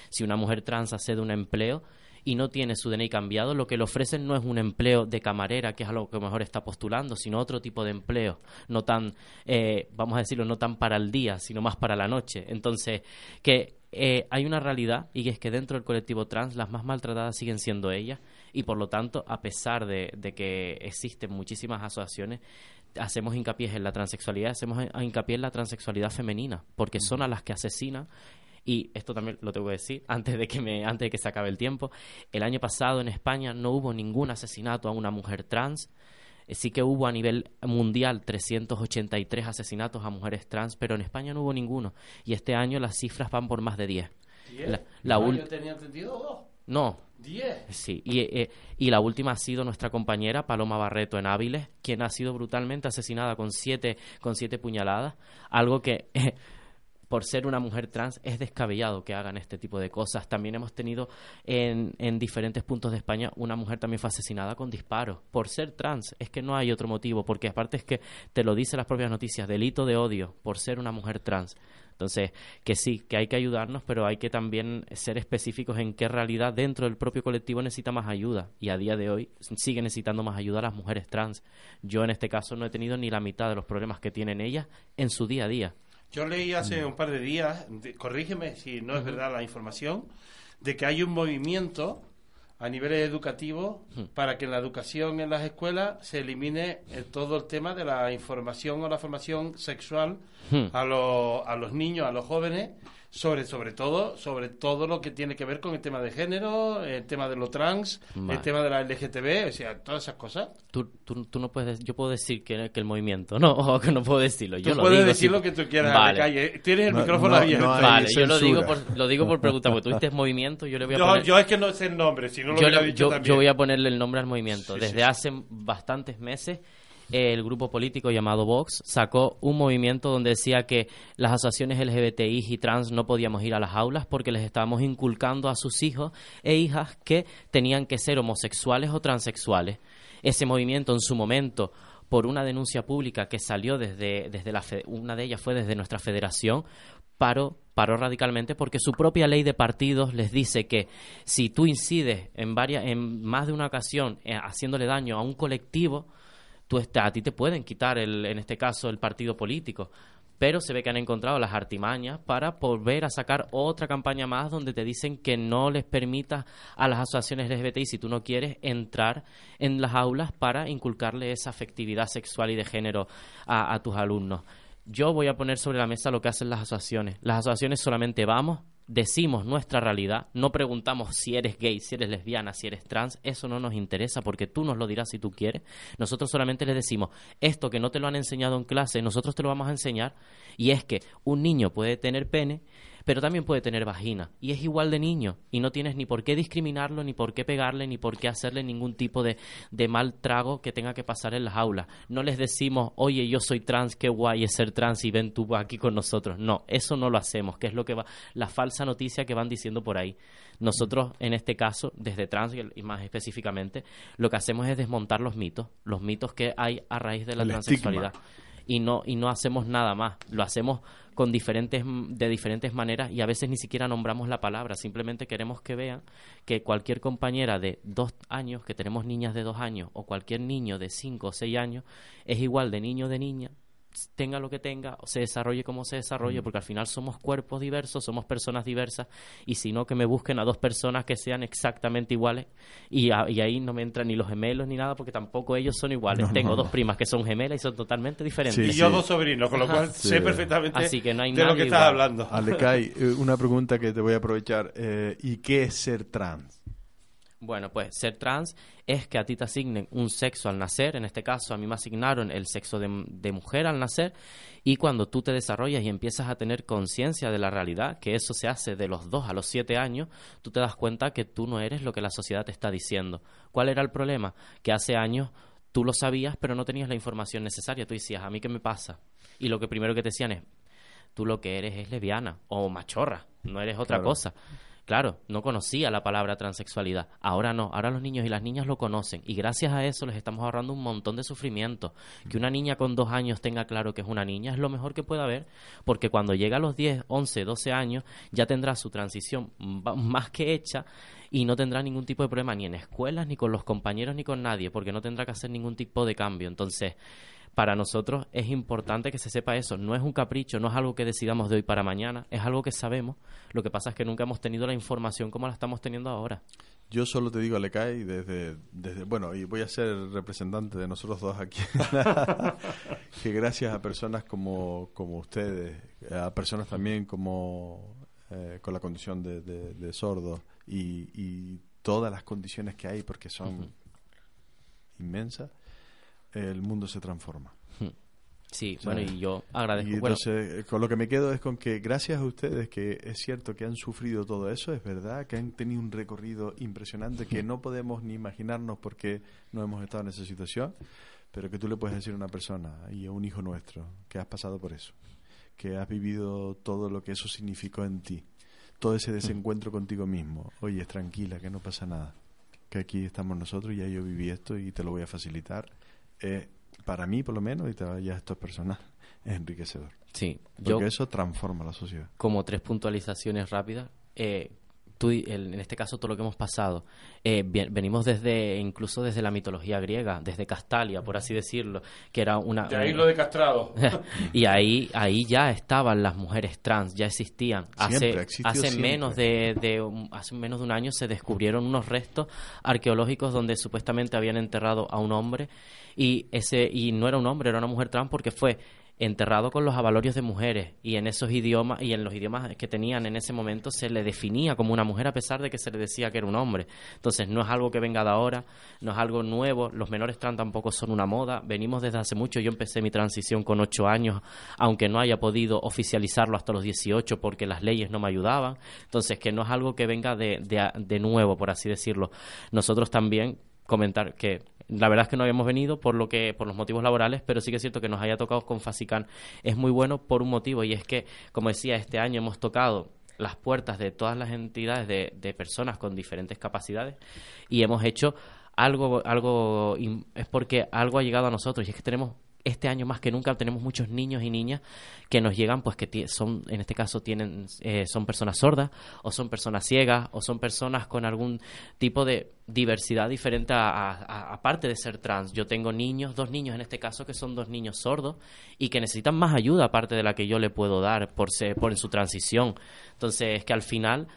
Si una mujer trans accede a un empleo, y no tiene su DNI cambiado, lo que le ofrecen no es un empleo de camarera, que es a lo que mejor está postulando, sino otro tipo de empleo, no tan, eh, vamos a decirlo, no tan para el día, sino más para la noche. Entonces, que eh, hay una realidad y es que dentro del colectivo trans las más maltratadas siguen siendo ellas y por lo tanto, a pesar de, de que existen muchísimas asociaciones, hacemos hincapié en la transexualidad, hacemos hincapié en la transexualidad femenina, porque son a las que asesinan. Y esto también lo tengo que decir antes de que me antes de que se acabe el tiempo. El año pasado en España no hubo ningún asesinato a una mujer trans. Eh, sí que hubo a nivel mundial 383 asesinatos a mujeres trans pero en España no hubo ninguno. Y este año las cifras van por más de 10 La- la No, yo tenía entendido dos. no Diez. Sí, y, eh, y la última ha sido nuestra compañera Paloma Barreto en Áviles, quien ha sido brutalmente asesinada con siete, con siete puñaladas, algo que eh, por ser una mujer trans es descabellado que hagan este tipo de cosas. También hemos tenido en, en diferentes puntos de España una mujer también fue asesinada con disparos por ser trans. Es que no hay otro motivo, porque aparte es que te lo dicen las propias noticias, delito de odio por ser una mujer trans. Entonces, que sí, que hay que ayudarnos, pero hay que también ser específicos en qué realidad dentro del propio colectivo necesita más ayuda. Y a día de hoy sigue necesitando más ayuda a las mujeres trans. Yo en este caso no he tenido ni la mitad de los problemas que tienen ellas en su día a día. Yo leí hace un par de días, de- corrígeme si no es verdad la información, de que hay un movimiento a nivel educativo para que en la educación en las escuelas se elimine eh, todo el tema de la información o la formación sexual a, los a los niños, a los jóvenes, sobre sobre todo sobre todo lo que tiene que ver con el tema de género, el tema de lo trans, Vale. el tema de la LGTB, o sea, todas esas cosas. Tú, tú, tú no puedes, yo puedo decir que, que el movimiento, no, o que no puedo decirlo. Yo Tú lo puedes digo decir sí. lo que tú quieras Vale. a la calle. Tienes el No, micrófono no, abierto. no Vale, yo lo digo, por, lo digo por pregunta, porque tú dices movimiento, yo le voy a yo, poner... yo es que no sé el nombre, si no lo yo, hubiera le- dicho yo- también. yo voy a ponerle el nombre al movimiento. Sí, Desde sí, hace bastantes meses, el grupo político llamado Vox sacó un movimiento donde decía que las asociaciones LGBTI y trans no podíamos ir a las aulas porque les estábamos inculcando a sus hijos e hijas que tenían que ser homosexuales o transexuales. Ese movimiento en su momento por una denuncia pública que salió desde, desde la una de ellas fue desde nuestra federación paró, paró radicalmente porque su propia ley de partidos les dice que si tú incides en varias, en más de una ocasión eh, haciéndole daño a un colectivo, tú está- a ti te pueden quitar el, en este caso el partido político. Pero se ve que han encontrado las artimañas para volver a sacar otra campaña más donde te dicen que no les permitas a las asociaciones LGBTI, si tú no quieres, entrar en las aulas para inculcarle esa afectividad sexual y de género a, a tus alumnos. Yo voy a poner sobre la mesa lo que hacen las asociaciones. Las asociaciones solamente vamos, decimos nuestra realidad, no preguntamos si eres gay, si eres lesbiana, si eres trans, eso no nos interesa porque tú nos lo dirás si tú quieres. Nosotros solamente les decimos, esto que no te lo han enseñado en clase, nosotros te lo vamos a enseñar y es que un niño puede tener pene, pero también puede tener vagina y es igual de niño y no tienes ni por qué discriminarlo, ni por qué pegarle, ni por qué hacerle ningún tipo de, de mal trago que tenga que pasar en las aulas. No les decimos, oye, yo soy trans, qué guay es ser trans y ven tú aquí con nosotros. No, eso no lo hacemos, que es lo que va, la falsa noticia que van diciendo por ahí. Nosotros, en este caso, desde trans y- más específicamente, lo que hacemos es desmontar los mitos, los mitos que hay a raíz de la El transexualidad y no y no hacemos nada más lo hacemos con diferentes de diferentes maneras y a veces ni siquiera nombramos la palabra. Simplemente queremos que vean que cualquier compañera de dos años que tenemos niñas de dos años o cualquier niño de cinco o seis años es igual de niño de niña tenga lo que tenga, se desarrolle como se desarrolle, porque al final somos cuerpos diversos, somos personas diversas, y si no, que me busquen a dos personas que sean exactamente iguales, y, a- y ahí no me entran ni los gemelos ni nada, porque tampoco ellos son iguales. No, Tengo no, dos primas que son gemelas y son totalmente diferentes. Sí, y sí. yo dos sobrinos, con lo cual Sí. sé perfectamente Así que no hay de lo que estás hablando. Alecay, eh, una pregunta que te voy a aprovechar. eh, ¿Y qué es ser trans? Bueno, pues ser trans es que a ti te asignen un sexo al nacer, en este caso a mí me asignaron el sexo de, de mujer al nacer, y cuando tú te desarrollas y empiezas a tener conciencia de la realidad, que eso se hace de los 2 a los 7 años, tú te das cuenta que tú no eres lo que la sociedad te está diciendo. ¿Cuál era el problema? Que hace años tú lo sabías, pero no tenías la información necesaria. Tú decías, ¿a mí qué me pasa? Y lo que primero que te decían es, tú lo que eres es lesbiana o machorra, no eres otra Claro. cosa. Claro, no conocía la palabra transexualidad. Ahora no, ahora los niños y las niñas lo conocen y gracias a eso les estamos ahorrando un montón de sufrimiento. Que una niña con dos años tenga claro que es una niña es lo mejor que puede haber, porque cuando llega a los 10, 11, 12 años ya tendrá su transición más que hecha y no tendrá ningún tipo de problema ni en escuelas, ni con los compañeros, ni con nadie, porque no tendrá que hacer ningún tipo de cambio. Entonces, para nosotros es importante que se sepa eso. No es un capricho, no es algo que decidamos de hoy para mañana, es algo que sabemos. Lo que pasa es que nunca hemos tenido la información como la estamos teniendo ahora. Yo solo te digo, Alecay, desde, desde, bueno, y voy a ser representante de nosotros dos aquí, que gracias a personas como, como ustedes, a personas también como eh, con la condición de, de, de sordos y, y todas las condiciones que hay, porque son inmensas, el mundo se transforma. Sí, O sea, bueno, y yo agradezco. Y entonces, eh, con lo que me quedo es con que gracias a ustedes, que es cierto que han sufrido todo eso, es verdad, que han tenido un recorrido impresionante que no podemos ni imaginarnos porque no hemos estado en esa situación, pero que tú le puedes decir a una persona y a un hijo nuestro que has pasado por eso, que has vivido todo lo que eso significó en ti, todo ese desencuentro contigo mismo. Oye, tranquila, que no pasa nada, que aquí estamos nosotros, ya yo viví esto y te lo voy a facilitar. Eh, para mí, por lo menos, y te vaya esto es personal, es enriquecedor. sí, Porque yo eso transforma la sociedad. como tres puntualizaciones rápidas. eh, tú, el- en este caso todo lo que hemos pasado, eh, bien- venimos desde, incluso desde la mitología griega, desde Castalia, por así decirlo, que era una... De ahí lo de castrado. y ahí ahí ya estaban las mujeres trans, ya existían. Siempre, Hace, hace siempre. menos de, de un- hace menos de un año se descubrieron unos restos arqueológicos donde supuestamente habían enterrado a un hombre y ese y no era un hombre, era una mujer trans porque fue enterrado con los avalorios de mujeres. Y en esos idiomas y en los idiomas que tenían en ese momento se le definía como una mujer a pesar de que se le decía que era un hombre. Entonces no es algo que venga de ahora, no es algo nuevo, los menores trans tampoco son una moda, venimos desde hace mucho, yo empecé mi transición con ocho años, aunque no haya podido oficializarlo hasta los 18 porque las leyes no me ayudaban, entonces que no es algo que venga de, de, de nuevo, por así decirlo. Nosotros también comentar que la verdad es que no habíamos venido por lo que por los motivos laborales, pero sí que es cierto que nos haya tocado con Fasicán. Es muy bueno por un motivo y es que, como decía, este año hemos tocado las puertas de todas las entidades de, de personas con diferentes capacidades y hemos hecho algo algo es porque algo ha llegado a nosotros y es que tenemos este año más que nunca tenemos muchos niños y niñas que nos llegan pues que son en este caso tienen eh, son personas sordas o son personas ciegas o son personas con algún tipo de diversidad diferente a, a- a- aparte de ser trans. Yo tengo niños dos niños en este caso que son dos niños sordos y que necesitan más ayuda aparte de la que yo le puedo dar por ser, por en su transición. Entonces es que al final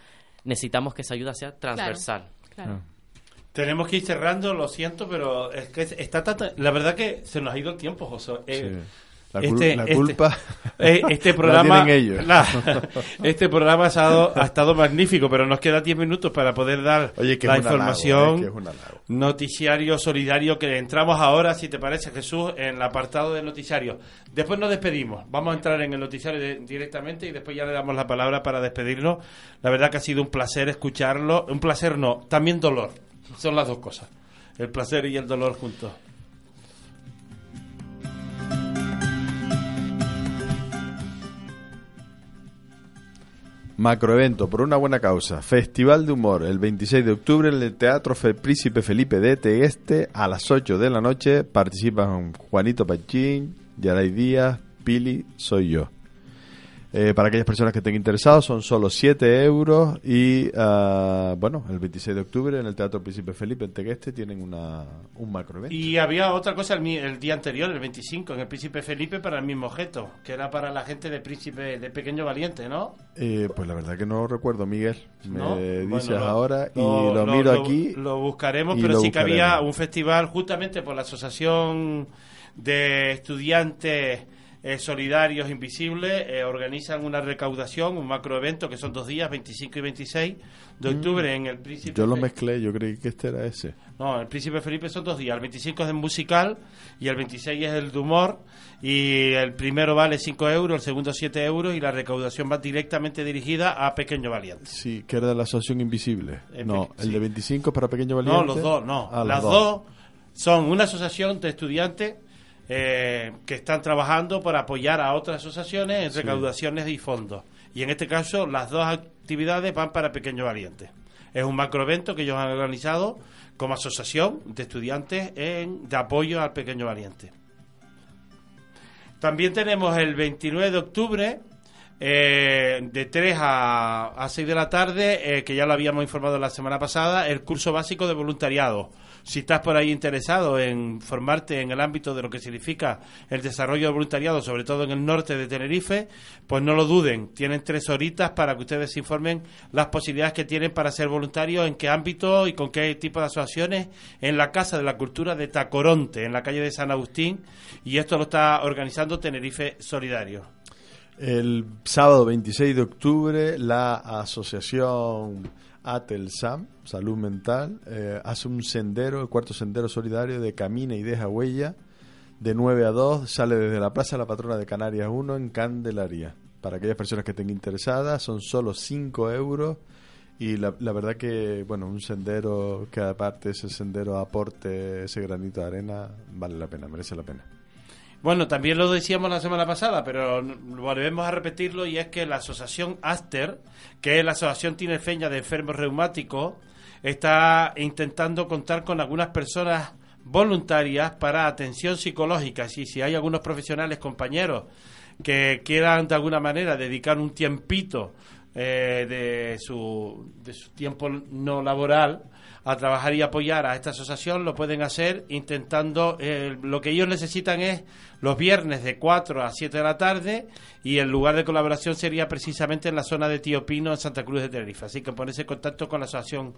necesitamos que esa ayuda sea transversal. Claro. Tenemos que ir cerrando, lo siento, pero es que está tanta- la verdad que se nos ha ido el tiempo, José. Eh, Sí. La, cul- este- la este- culpa eh, este la programa tienen ellos. la- este programa ha estado, ha estado magnífico, pero nos queda 10 minutos para poder dar Oye, la halago, información. eh. Noticiario solidario que entramos ahora, si te parece, Jesús, en el apartado de noticiario. Después nos despedimos. Vamos a entrar en el noticiario de- directamente y después ya le damos la palabra para despedirnos. La verdad que ha sido un placer escucharlo. Un placer no, también dolor. Son las dos cosas. El placer y el dolor juntos. Macroevento por una buena causa. Festival de humor el 26 de octubre en el Teatro Príncipe Felipe de Tegueste a las 8 de la noche. Participan Juanito Pachín, Yaray Díaz, Pili, soy yo. Eh, para aquellas personas que estén interesados son solo 7 euros y ah, bueno, el 26 de octubre en el Teatro Príncipe Felipe en Tegueste tienen una, un macroevento. Y había otra cosa el, el día anterior, el 25, en el Príncipe Felipe para el mismo objeto, que era para la gente de Príncipe, de Pequeño Valiente, ¿no? Eh, pues la verdad que no recuerdo, Miguel. Me ¿No? dices Bueno, lo- ahora y lo- miro lo- aquí. Lo buscaremos, pero sí que había un festival justamente por la Asociación de Estudiantes eh, Solidarios Invisibles. eh, organizan una recaudación, un macroevento que son dos días, 25 y 26 de octubre en el Príncipe Mm. Yo lo mezclé, yo creí que este era ese. No, el Príncipe Felipe son dos días. El 25 es el musical y el 26 es el de humor. Y el primero vale 5 euros, el segundo 7 euros y la recaudación va directamente dirigida a Pequeño Valiente. Sí, que era de la Asociación Invisible. No, el sí. de 25 es para Pequeño Valiente. No, los dos, no. Ah, Las dos. son una asociación de estudiantes eh, que están trabajando para apoyar a otras asociaciones en recaudaciones y fondos. Y en este caso, las dos actividades van para Pequeño Valiente. Es un macroevento que ellos han organizado como asociación de estudiantes en, de apoyo al Pequeño Valiente. También tenemos el 29 de octubre, eh, de 3 a, a 6 de la tarde, eh, que ya lo habíamos informado la semana pasada, el curso básico de voluntariado. Si estás por ahí interesado en formarte en el ámbito de lo que significa el desarrollo de voluntariado, sobre todo en el norte de Tenerife, pues no lo duden. Tienen tres horitas para que ustedes se informen las posibilidades que tienen para ser voluntarios, en qué ámbito y con qué tipo de asociaciones en la Casa de la Cultura de Tacoronte, en la calle de San Agustín, y esto lo está organizando Tenerife Solidario. El sábado 26 de octubre, la asociación Atelsam, Salud Mental, eh, hace un sendero, el cuarto sendero solidario de Camina y Deja Huella, de 9 a 2, sale desde la Plaza la Patrona de Canarias 1 en Candelaria. Para aquellas personas que estén interesadas, son solo 5 euros. Y la, la verdad que, bueno, un sendero que aparte ese sendero aporte ese granito de arena, vale la pena, merece la pena. Bueno, también lo decíamos la semana pasada, pero volvemos a repetirlo y es que la asociación Aster, que es la Asociación Tinerfeña de Enfermos Reumáticos, está intentando contar con algunas personas voluntarias para atención psicológica. Si, si hay algunos profesionales, compañeros, que quieran de alguna manera dedicar un tiempito eh, de, su, de su tiempo no laboral a trabajar y apoyar a esta asociación, lo pueden hacer intentando, eh, lo que ellos necesitan es los viernes de 4 a 7 de la tarde y el lugar de colaboración sería precisamente en la zona de Tío Pino, en Santa Cruz de Tenerife. Así que ponerse en contacto con la asociación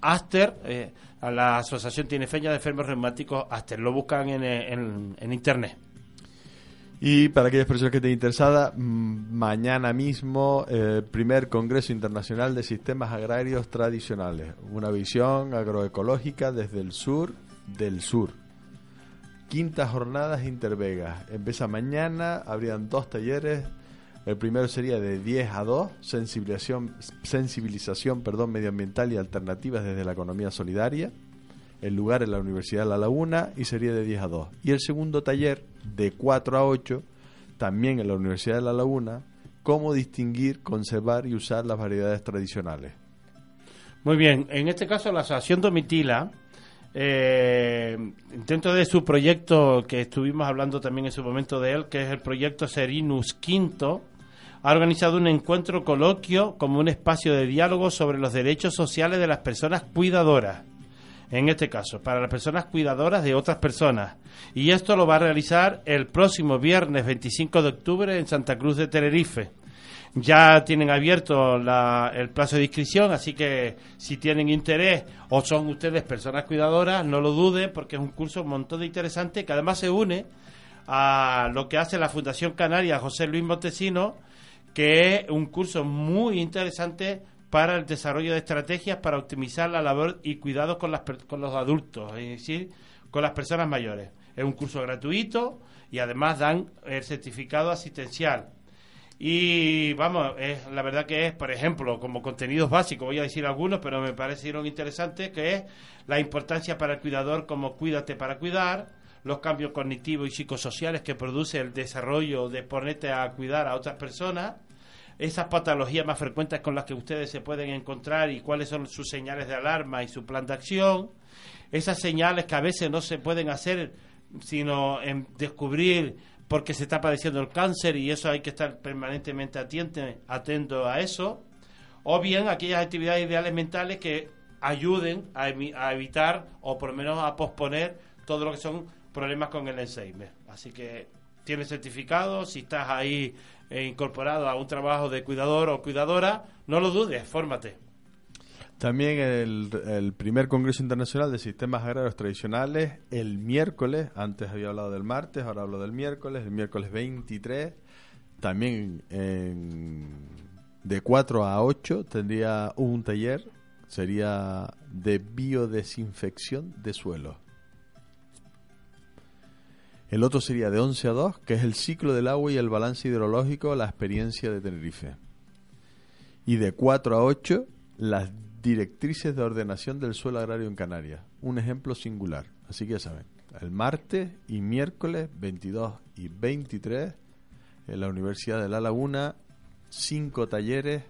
Aster, eh, la Asociación Tinefeña de Enfermos Reumáticos Aster, lo buscan en, en, en internet. Y para aquellas personas que estén interesadas, mm, mañana mismo el primer Congreso Internacional de Sistemas Agrarios Tradicionales, una visión agroecológica desde el sur del sur. Quinta jornadas Intervegas. Empieza mañana, habrían dos talleres. El primero sería de 10 a 2, sensibilización, sensibilización perdón, medioambiental y alternativas desde la economía solidaria. El lugar en la Universidad de La Laguna y sería de 10 a 2. Y el segundo taller, de 4 a 8, también en la Universidad de La Laguna, cómo distinguir, conservar y usar las variedades tradicionales. Muy bien, en este caso la Asociación Domitila, eh, dentro de su proyecto que estuvimos hablando también en su momento de él, que es el proyecto Serinus Quinto, ha organizado un encuentro coloquio como un espacio de diálogo sobre los derechos sociales de las personas cuidadoras en este caso, para las personas cuidadoras de otras personas. Y esto lo va a realizar el próximo viernes 25 de octubre en Santa Cruz de Tenerife. Ya tienen abierto el plazo de inscripción, así que si tienen interés o son ustedes personas cuidadoras, no lo duden porque es un curso un montón de interesante que además se une a lo que hace la Fundación Canaria José Luis Montesino, que es un curso muy interesante para el desarrollo de estrategias para optimizar la labor y cuidados con, las, con los adultos, es decir, con las personas mayores. Es un curso gratuito y además dan el certificado asistencial. Y vamos, es, la verdad que es, por ejemplo, como contenidos básicos, voy a decir algunos, pero me parecieron interesantes, que es la importancia para el cuidador como cuídate para cuidar, los cambios cognitivos y psicosociales que produce el desarrollo de ponerte a cuidar a otras personas, esas patologías más frecuentes con las que ustedes se pueden encontrar y cuáles son sus señales de alarma y su plan de acción, esas señales que a veces no se pueden hacer sino en descubrir porque se está padeciendo el cáncer y eso hay que estar permanentemente atento a eso, o bien aquellas actividades ideales mentales que ayuden a, a evitar o por lo menos a posponer todo lo que son problemas con el Alzheimer. Así que tienes certificado, si estás ahí eh, incorporado a un trabajo de cuidador o cuidadora, no lo dudes, fórmate. También el, primer Congreso Internacional de Sistemas Agrarios Tradicionales, el miércoles, antes había hablado del martes, ahora hablo del miércoles, el miércoles 23, también de 4 a 8 tendría un taller, sería de biodesinfección de suelo. El otro sería de 11 a 2, que es el ciclo del agua y el balance hidrológico, la experiencia de Tenerife. Y de 4 a 8, las directrices de ordenación del suelo agrario en Canarias. Un ejemplo singular. Así que ya saben, el martes y miércoles 22 y 23 en la Universidad de La Laguna, cinco talleres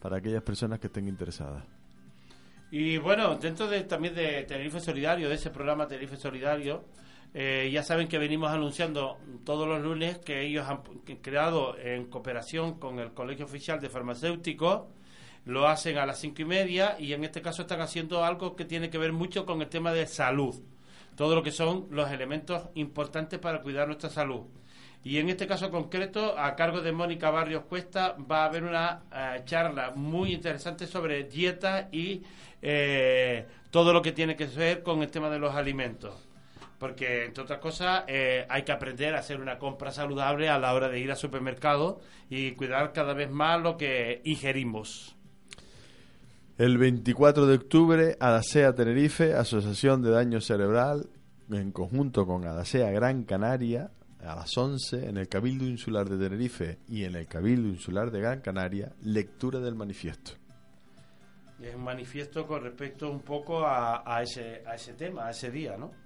para aquellas personas que estén interesadas. Y bueno, dentro de, también de Tenerife Solidario, de ese programa Tenerife Solidario, eh, ya saben que venimos anunciando todos los lunes que ellos han creado en cooperación con el Colegio Oficial de Farmacéuticos, lo hacen a las cinco y media y en este caso están haciendo algo que tiene que ver mucho con el tema de salud, todo lo que son los elementos importantes para cuidar nuestra salud. Y en este caso concreto, a cargo de Mónica Barrios Cuesta, va a haber una eh, charla muy interesante sobre dieta y eh, todo lo que tiene que ver con el tema de los alimentos porque entre otras cosas eh, hay que aprender a hacer una compra saludable a la hora de ir al supermercado y cuidar cada vez más lo que ingerimos. El 24 de octubre, Adasea Tenerife, Asociación de Daño Cerebral, en conjunto con Adasea Gran Canaria, a las 11 en el Cabildo Insular de Tenerife y en el Cabildo Insular de Gran Canaria, lectura del manifiesto. Es un manifiesto con respecto un poco a, a, ese, a ese tema, a ese día, ¿no?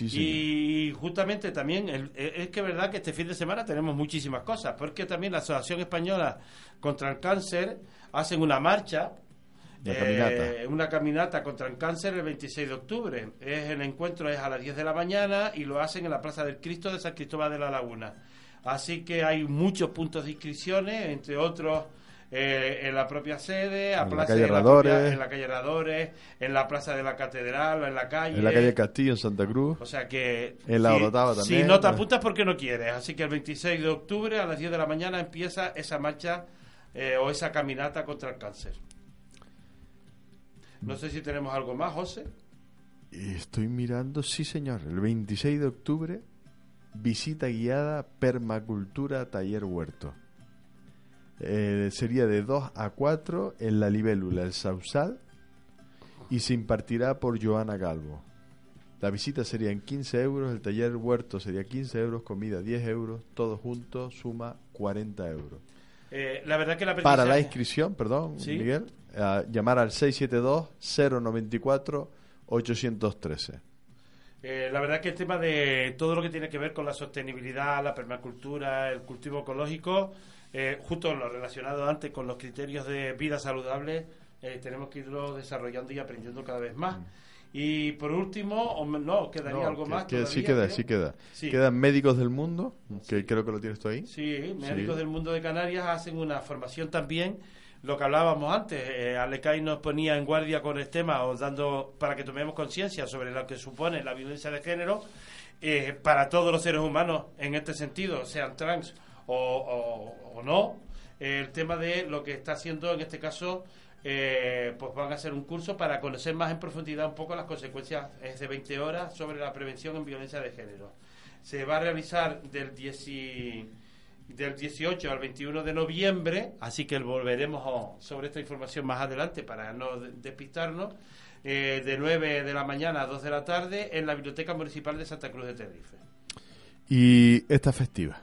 Y justamente también e, es que es verdad que este fin de semana tenemos muchísimas cosas, porque también la Asociación Española contra el Cáncer hacen una marcha, eh, una caminata contra el cáncer el 26 de octubre. Es el encuentro es a las 10 de la mañana y lo hacen en la Plaza del Cristo de San Cristóbal de la Laguna. Así que hay muchos puntos de inscripciones, entre otros eh, en la propia sede, a En la plaza calle de la propia- en la calle Radores, en la plaza de la Catedral, en la calle. En la calle Castillo, en Santa Cruz. O sea que. En la si- Orotava Si también. no te apuntas porque no quieres. Así que el 26 de octubre a las 10 de la mañana empieza esa marcha eh, o esa caminata contra el cáncer. No sé si tenemos algo más, José. Estoy mirando, sí señor, el 26 de octubre, visita guiada Permacultura Taller Huerto. Eh, sería de 2 a 4 en la libélula El Sausal y se impartirá por Joana Galvo. La visita sería en 15 euros, el taller huerto sería 15 euros, comida 10 euros, todo junto suma 40 euros. Eh, la verdad que la Para la inscripción, perdón, Sí. Miguel, a llamar al 672-094-813. Eh, la verdad que el tema de todo lo que tiene que ver con la sostenibilidad, la permacultura, el cultivo ecológico, eh, justo lo relacionado antes con los criterios de vida saludable, eh, tenemos que irlo desarrollando y aprendiendo cada vez más. Y por último, o no, quedaría No, algo que- más. que sí queda, creo. sí queda. Sí. Quedan médicos del mundo, que creo que lo tienes tú ahí. Sí, médicos Sí. del mundo de Canarias hacen una formación también, lo que hablábamos antes, eh, Alecay nos ponía en guardia con el tema, o dando para que tomemos conciencia sobre lo que supone la violencia de género eh, para todos los seres humanos en este sentido, sean trans o, o- o no, el tema de lo que está haciendo en este caso, eh, pues van a hacer un curso para conocer más en profundidad un poco las consecuencias de 20 horas sobre la prevención en violencia de género. Se va a realizar del 10 del 18 al 21 de noviembre, así que volveremos sobre esta información más adelante para no de- despistarnos, eh, de 9 de la mañana a 2 de la tarde en la Biblioteca Municipal de Santa Cruz de Tenerife. Y esta festiva.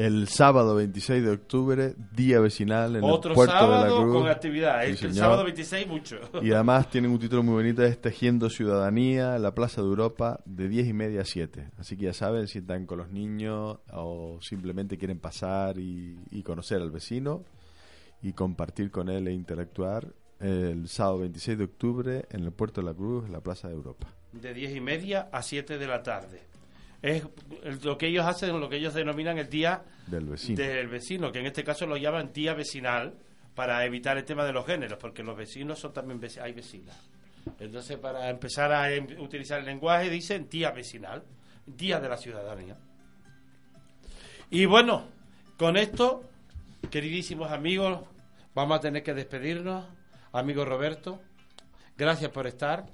El sábado 26 de octubre, día vecinal en Otro el puerto de la sábado Cruz. con actividad, Sí, el, el sábado 26 mucho. Y además tienen un título muy bonito, es Tejiendo Ciudadanía en la Plaza de Europa de 10 y media a 7. Así que ya saben, si están con los niños o simplemente quieren pasar y, y conocer al vecino y compartir con él e interactuar, el sábado 26 de octubre en el Puerto de la Cruz, en la Plaza de Europa. de 10 y media a 7 de la tarde. Es lo que ellos hacen, lo que ellos denominan el día Del vecino. del vecino, que en este caso lo llaman día vecinal para evitar el tema de los géneros, porque los vecinos son también veci- hay vecinas. Entonces, para empezar a em- utilizar el lenguaje, dicen día vecinal, día de la ciudadanía. Y bueno, con esto, queridísimos amigos, vamos a tener que despedirnos. Amigo Roberto, gracias por estar.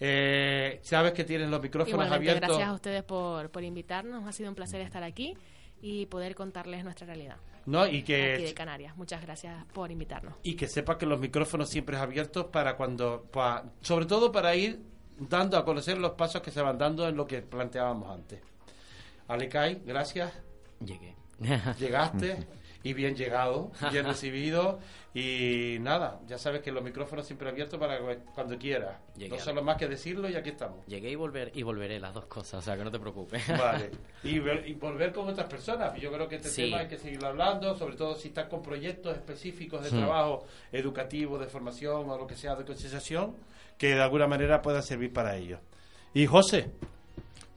Eh, sabes que tienes los micrófonos Igualmente, abiertos. gracias a ustedes por, por invitarnos. Ha sido un placer estar aquí y poder contarles nuestra realidad ¿no? Y aquí que de Canarias. Muchas gracias por invitarnos. y que sepa que los micrófonos siempre es abiertos para cuando, pa- sobre todo para ir dando a conocer los pasos que se van dando en lo que planteábamos antes. Alecay, gracias, Llegué. llegaste y bien llegado, bien recibido y nada, ya sabes que los micrófonos siempre abiertos para cu- cuando quieras. Llegué No solo más que decirlo y aquí estamos. Llegué y volver y volveré las dos cosas, o sea que no te preocupes. Vale. Y, ver- y volver con otras personas. Yo creo que este Sí. tema hay que seguirlo hablando, sobre todo si estás con proyectos específicos de Hmm. trabajo educativo, de formación o lo que sea, de concienciación, que de alguna manera puedan servir para ello. Y José,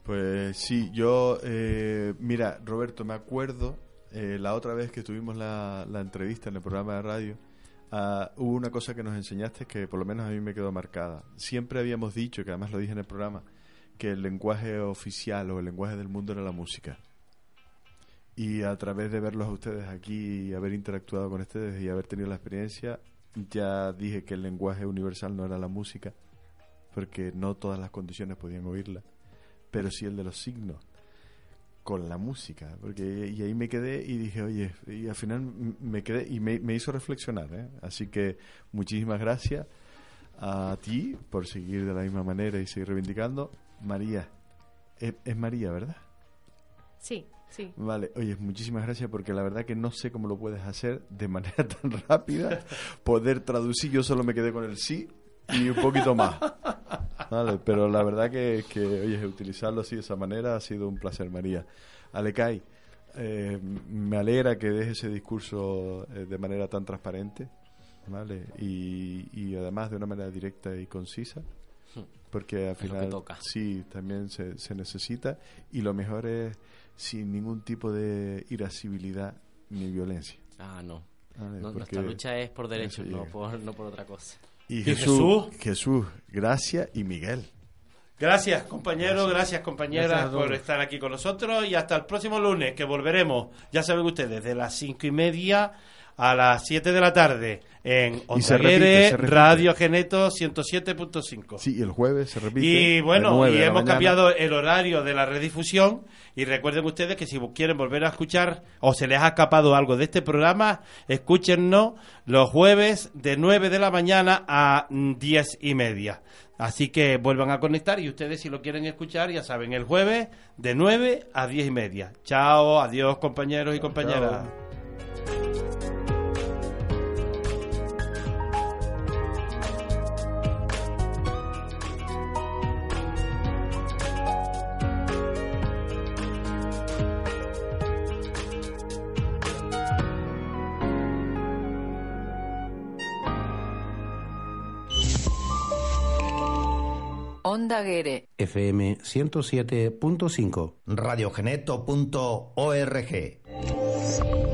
Pues sí, yo, eh, mira, Roberto, me acuerdo eh, la otra vez que tuvimos la, la entrevista en el programa de radio, ah, hubo una cosa que nos enseñaste que por lo menos a mí me quedó marcada. Siempre habíamos dicho, que además lo dije en el programa, que el lenguaje oficial o el lenguaje del mundo era la música. Y a través de verlos a ustedes aquí y haber interactuado con ustedes y haber tenido la experiencia, ya dije que el lenguaje universal no era la música, porque no todas las condiciones podían oírla pero sí el de los signos con la música porque y ahí me quedé y dije oye y al final me quedé y me, me hizo reflexionar ¿eh? así que muchísimas gracias a ti por seguir de la misma manera y seguir reivindicando María es, es María verdad Sí, sí. Vale, oye, muchísimas gracias porque la verdad que no sé cómo lo puedes hacer de manera tan rápida, poder traducir, yo solo me quedé con el sí y un poquito más. Vale, pero la verdad que, que oye, utilizarlo así de esa manera ha sido un placer, María. Alecay, eh, me alegra que dejes ese discurso eh, de manera tan transparente, ¿vale? Y, y además de una manera directa y concisa, porque al final toca. sí, también se, se necesita y lo mejor es sin ningún tipo de irascibilidad ni violencia. Ah, no. Vale, No- Nuestra lucha es por derechos, no por, no por otra cosa. Y ¿Y Jesús, Jesús? Gracias y Miguel. Gracias, compañeros, gracias, compañeras, Gracias todos. por estar aquí con nosotros y hasta el próximo lunes, que volveremos, ya saben ustedes, de las cinco y media a las 7 de la tarde en repite. Radio Geneto 107.5. Sí, y el jueves se repite. Y bueno, y hemos cambiado el horario de la redifusión. Y recuerden ustedes que si quieren volver a escuchar o se les ha escapado algo de este programa, escúchennos los jueves de 9 de la mañana a mm, 10 y media. Así que vuelvan a conectar y ustedes si lo quieren escuchar, ya saben, el jueves de 9 a 10 y media. Chao, adiós compañeros y compañeras. Onda Guere. FM 107.5. Radiogeneto.org.